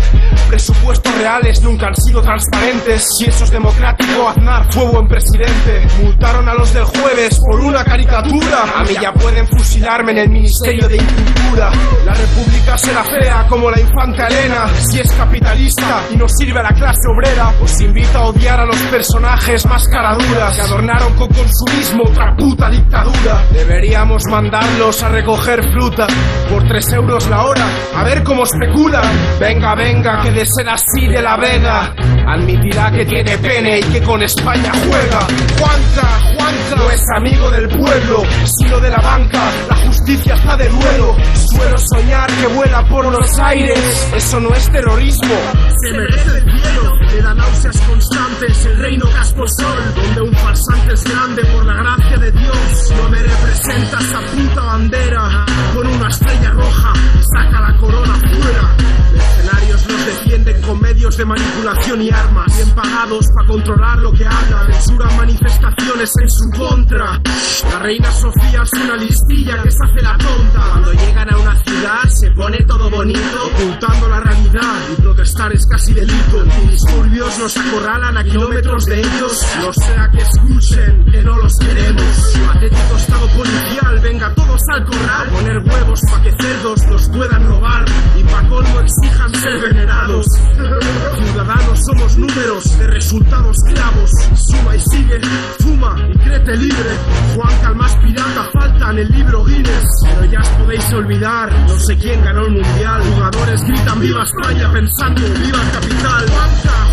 [SPEAKER 6] Presupuestos reales nunca han sido transparentes. Si eso es democrático, Aznar fue buen presidente. Multaron a los del jueves por una caricatura. A mí ya pueden fusilarme en el Ministerio de Incultura. La república será fea como la infanta Elena. Si es capitalista y no sirve a la clase obrera, os invito a odiar a los personajes más caraduras que adornaron con consumismo otra puta dictadura. Deberíamos mandarlos a recoger fruta por 3 euros la hora. A ver cómo especulan. Venga, venga, que de ser así de la vega admitirá que tiene pene y que con España juega. Juanca, Juanca no es amigo del pueblo, sino de la banca. La justicia está de duelo. Suelo soñar que vuela por los aires. Eso no es terrorismo. Se merece el cielo. Le da náuseas constantes el reino casposol, donde un farsante es grande por la gracia de Dios. No me representa esa puta bandera con una estrella roja. Saca la corona fuera. Los defienden con medios de manipulación y armas, bien pagados para controlar lo que hablan. Censuran manifestaciones en su contra. La reina Sofía es una listilla que se hace la tonta. Cuando llegan a una ciudad se pone todo bonito, ocultando la realidad y protestar es casi delito. Antidisturbios nos acorralan a kilómetros de ellos. No sea que escuchen que no los queremos. Patético estado policial, venga todos al corral. Poner huevos pa' que cerdos los puedan robar y pa' colmo exijan ser venerados. Ciudadanos somos números de resultados clavos. Suma y sigue, fuma y créete libre. Juan el más pirata falta en el libro Guinness. Pero ya os podéis olvidar, no sé quién ganó el mundial. Jugadores gritan viva España pensando viva el capital. Juanca,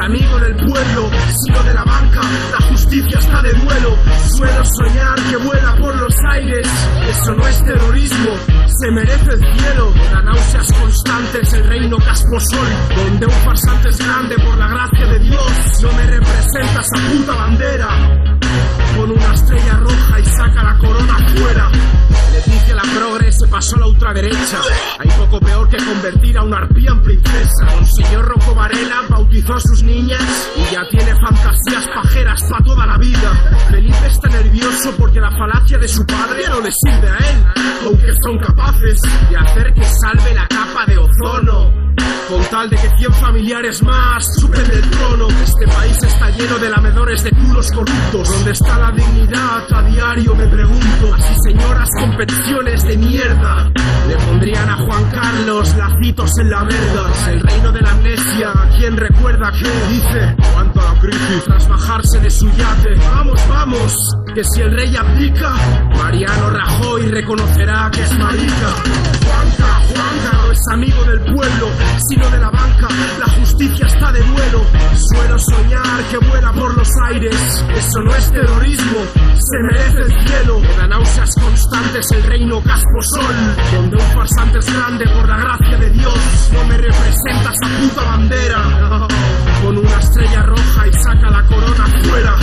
[SPEAKER 6] Amigo del pueblo, sino de la banca. La justicia está de duelo. Suelo soñar que vuela por los aires. Eso no es terrorismo, se merece el cielo. Da náuseas constantes el reino casposol, donde un farsante es grande por la gracia de Dios. No me representa esa puta bandera. Con una estrella roja y saca la corona fuera. Leticia la progre se pasó a la ultraderecha. Hay poco peor que convertir a una arpía en princesa. Monseñor Rocco Varela bautizó a sus niñas y ya tiene fantasías pajeras para toda la vida. Felipe está nervioso porque la falacia de su padre no le sirve a él, aunque son capaces de hacer que salve la capa de ozono. Con tal de que 100 familiares más suben del trono, este país está lleno de lamedores de culos corruptos. ¿Dónde está la dignidad? A diario me pregunto. Así señoras con de mierda. Le pondrían a Juan Carlos lacitos en la verga. El reino de la amnesia, ¿quién recuerda qué dice? Cuanto a la crisis, tras bajarse de su yate. Vamos, vamos, que si el rey abdica, Mariano Rajoy reconocerá que es marica. Juanca, Juanca no es amigo del pueblo, de la banca, la justicia está de duelo. Suelo soñar que vuela por los aires, eso no es terrorismo, se merece el cielo. Me náuseas constantes el reino casposol, donde un farsante es grande por la gracia de Dios. No me representa esa puta bandera, con una estrella roja y saca la corona fuera.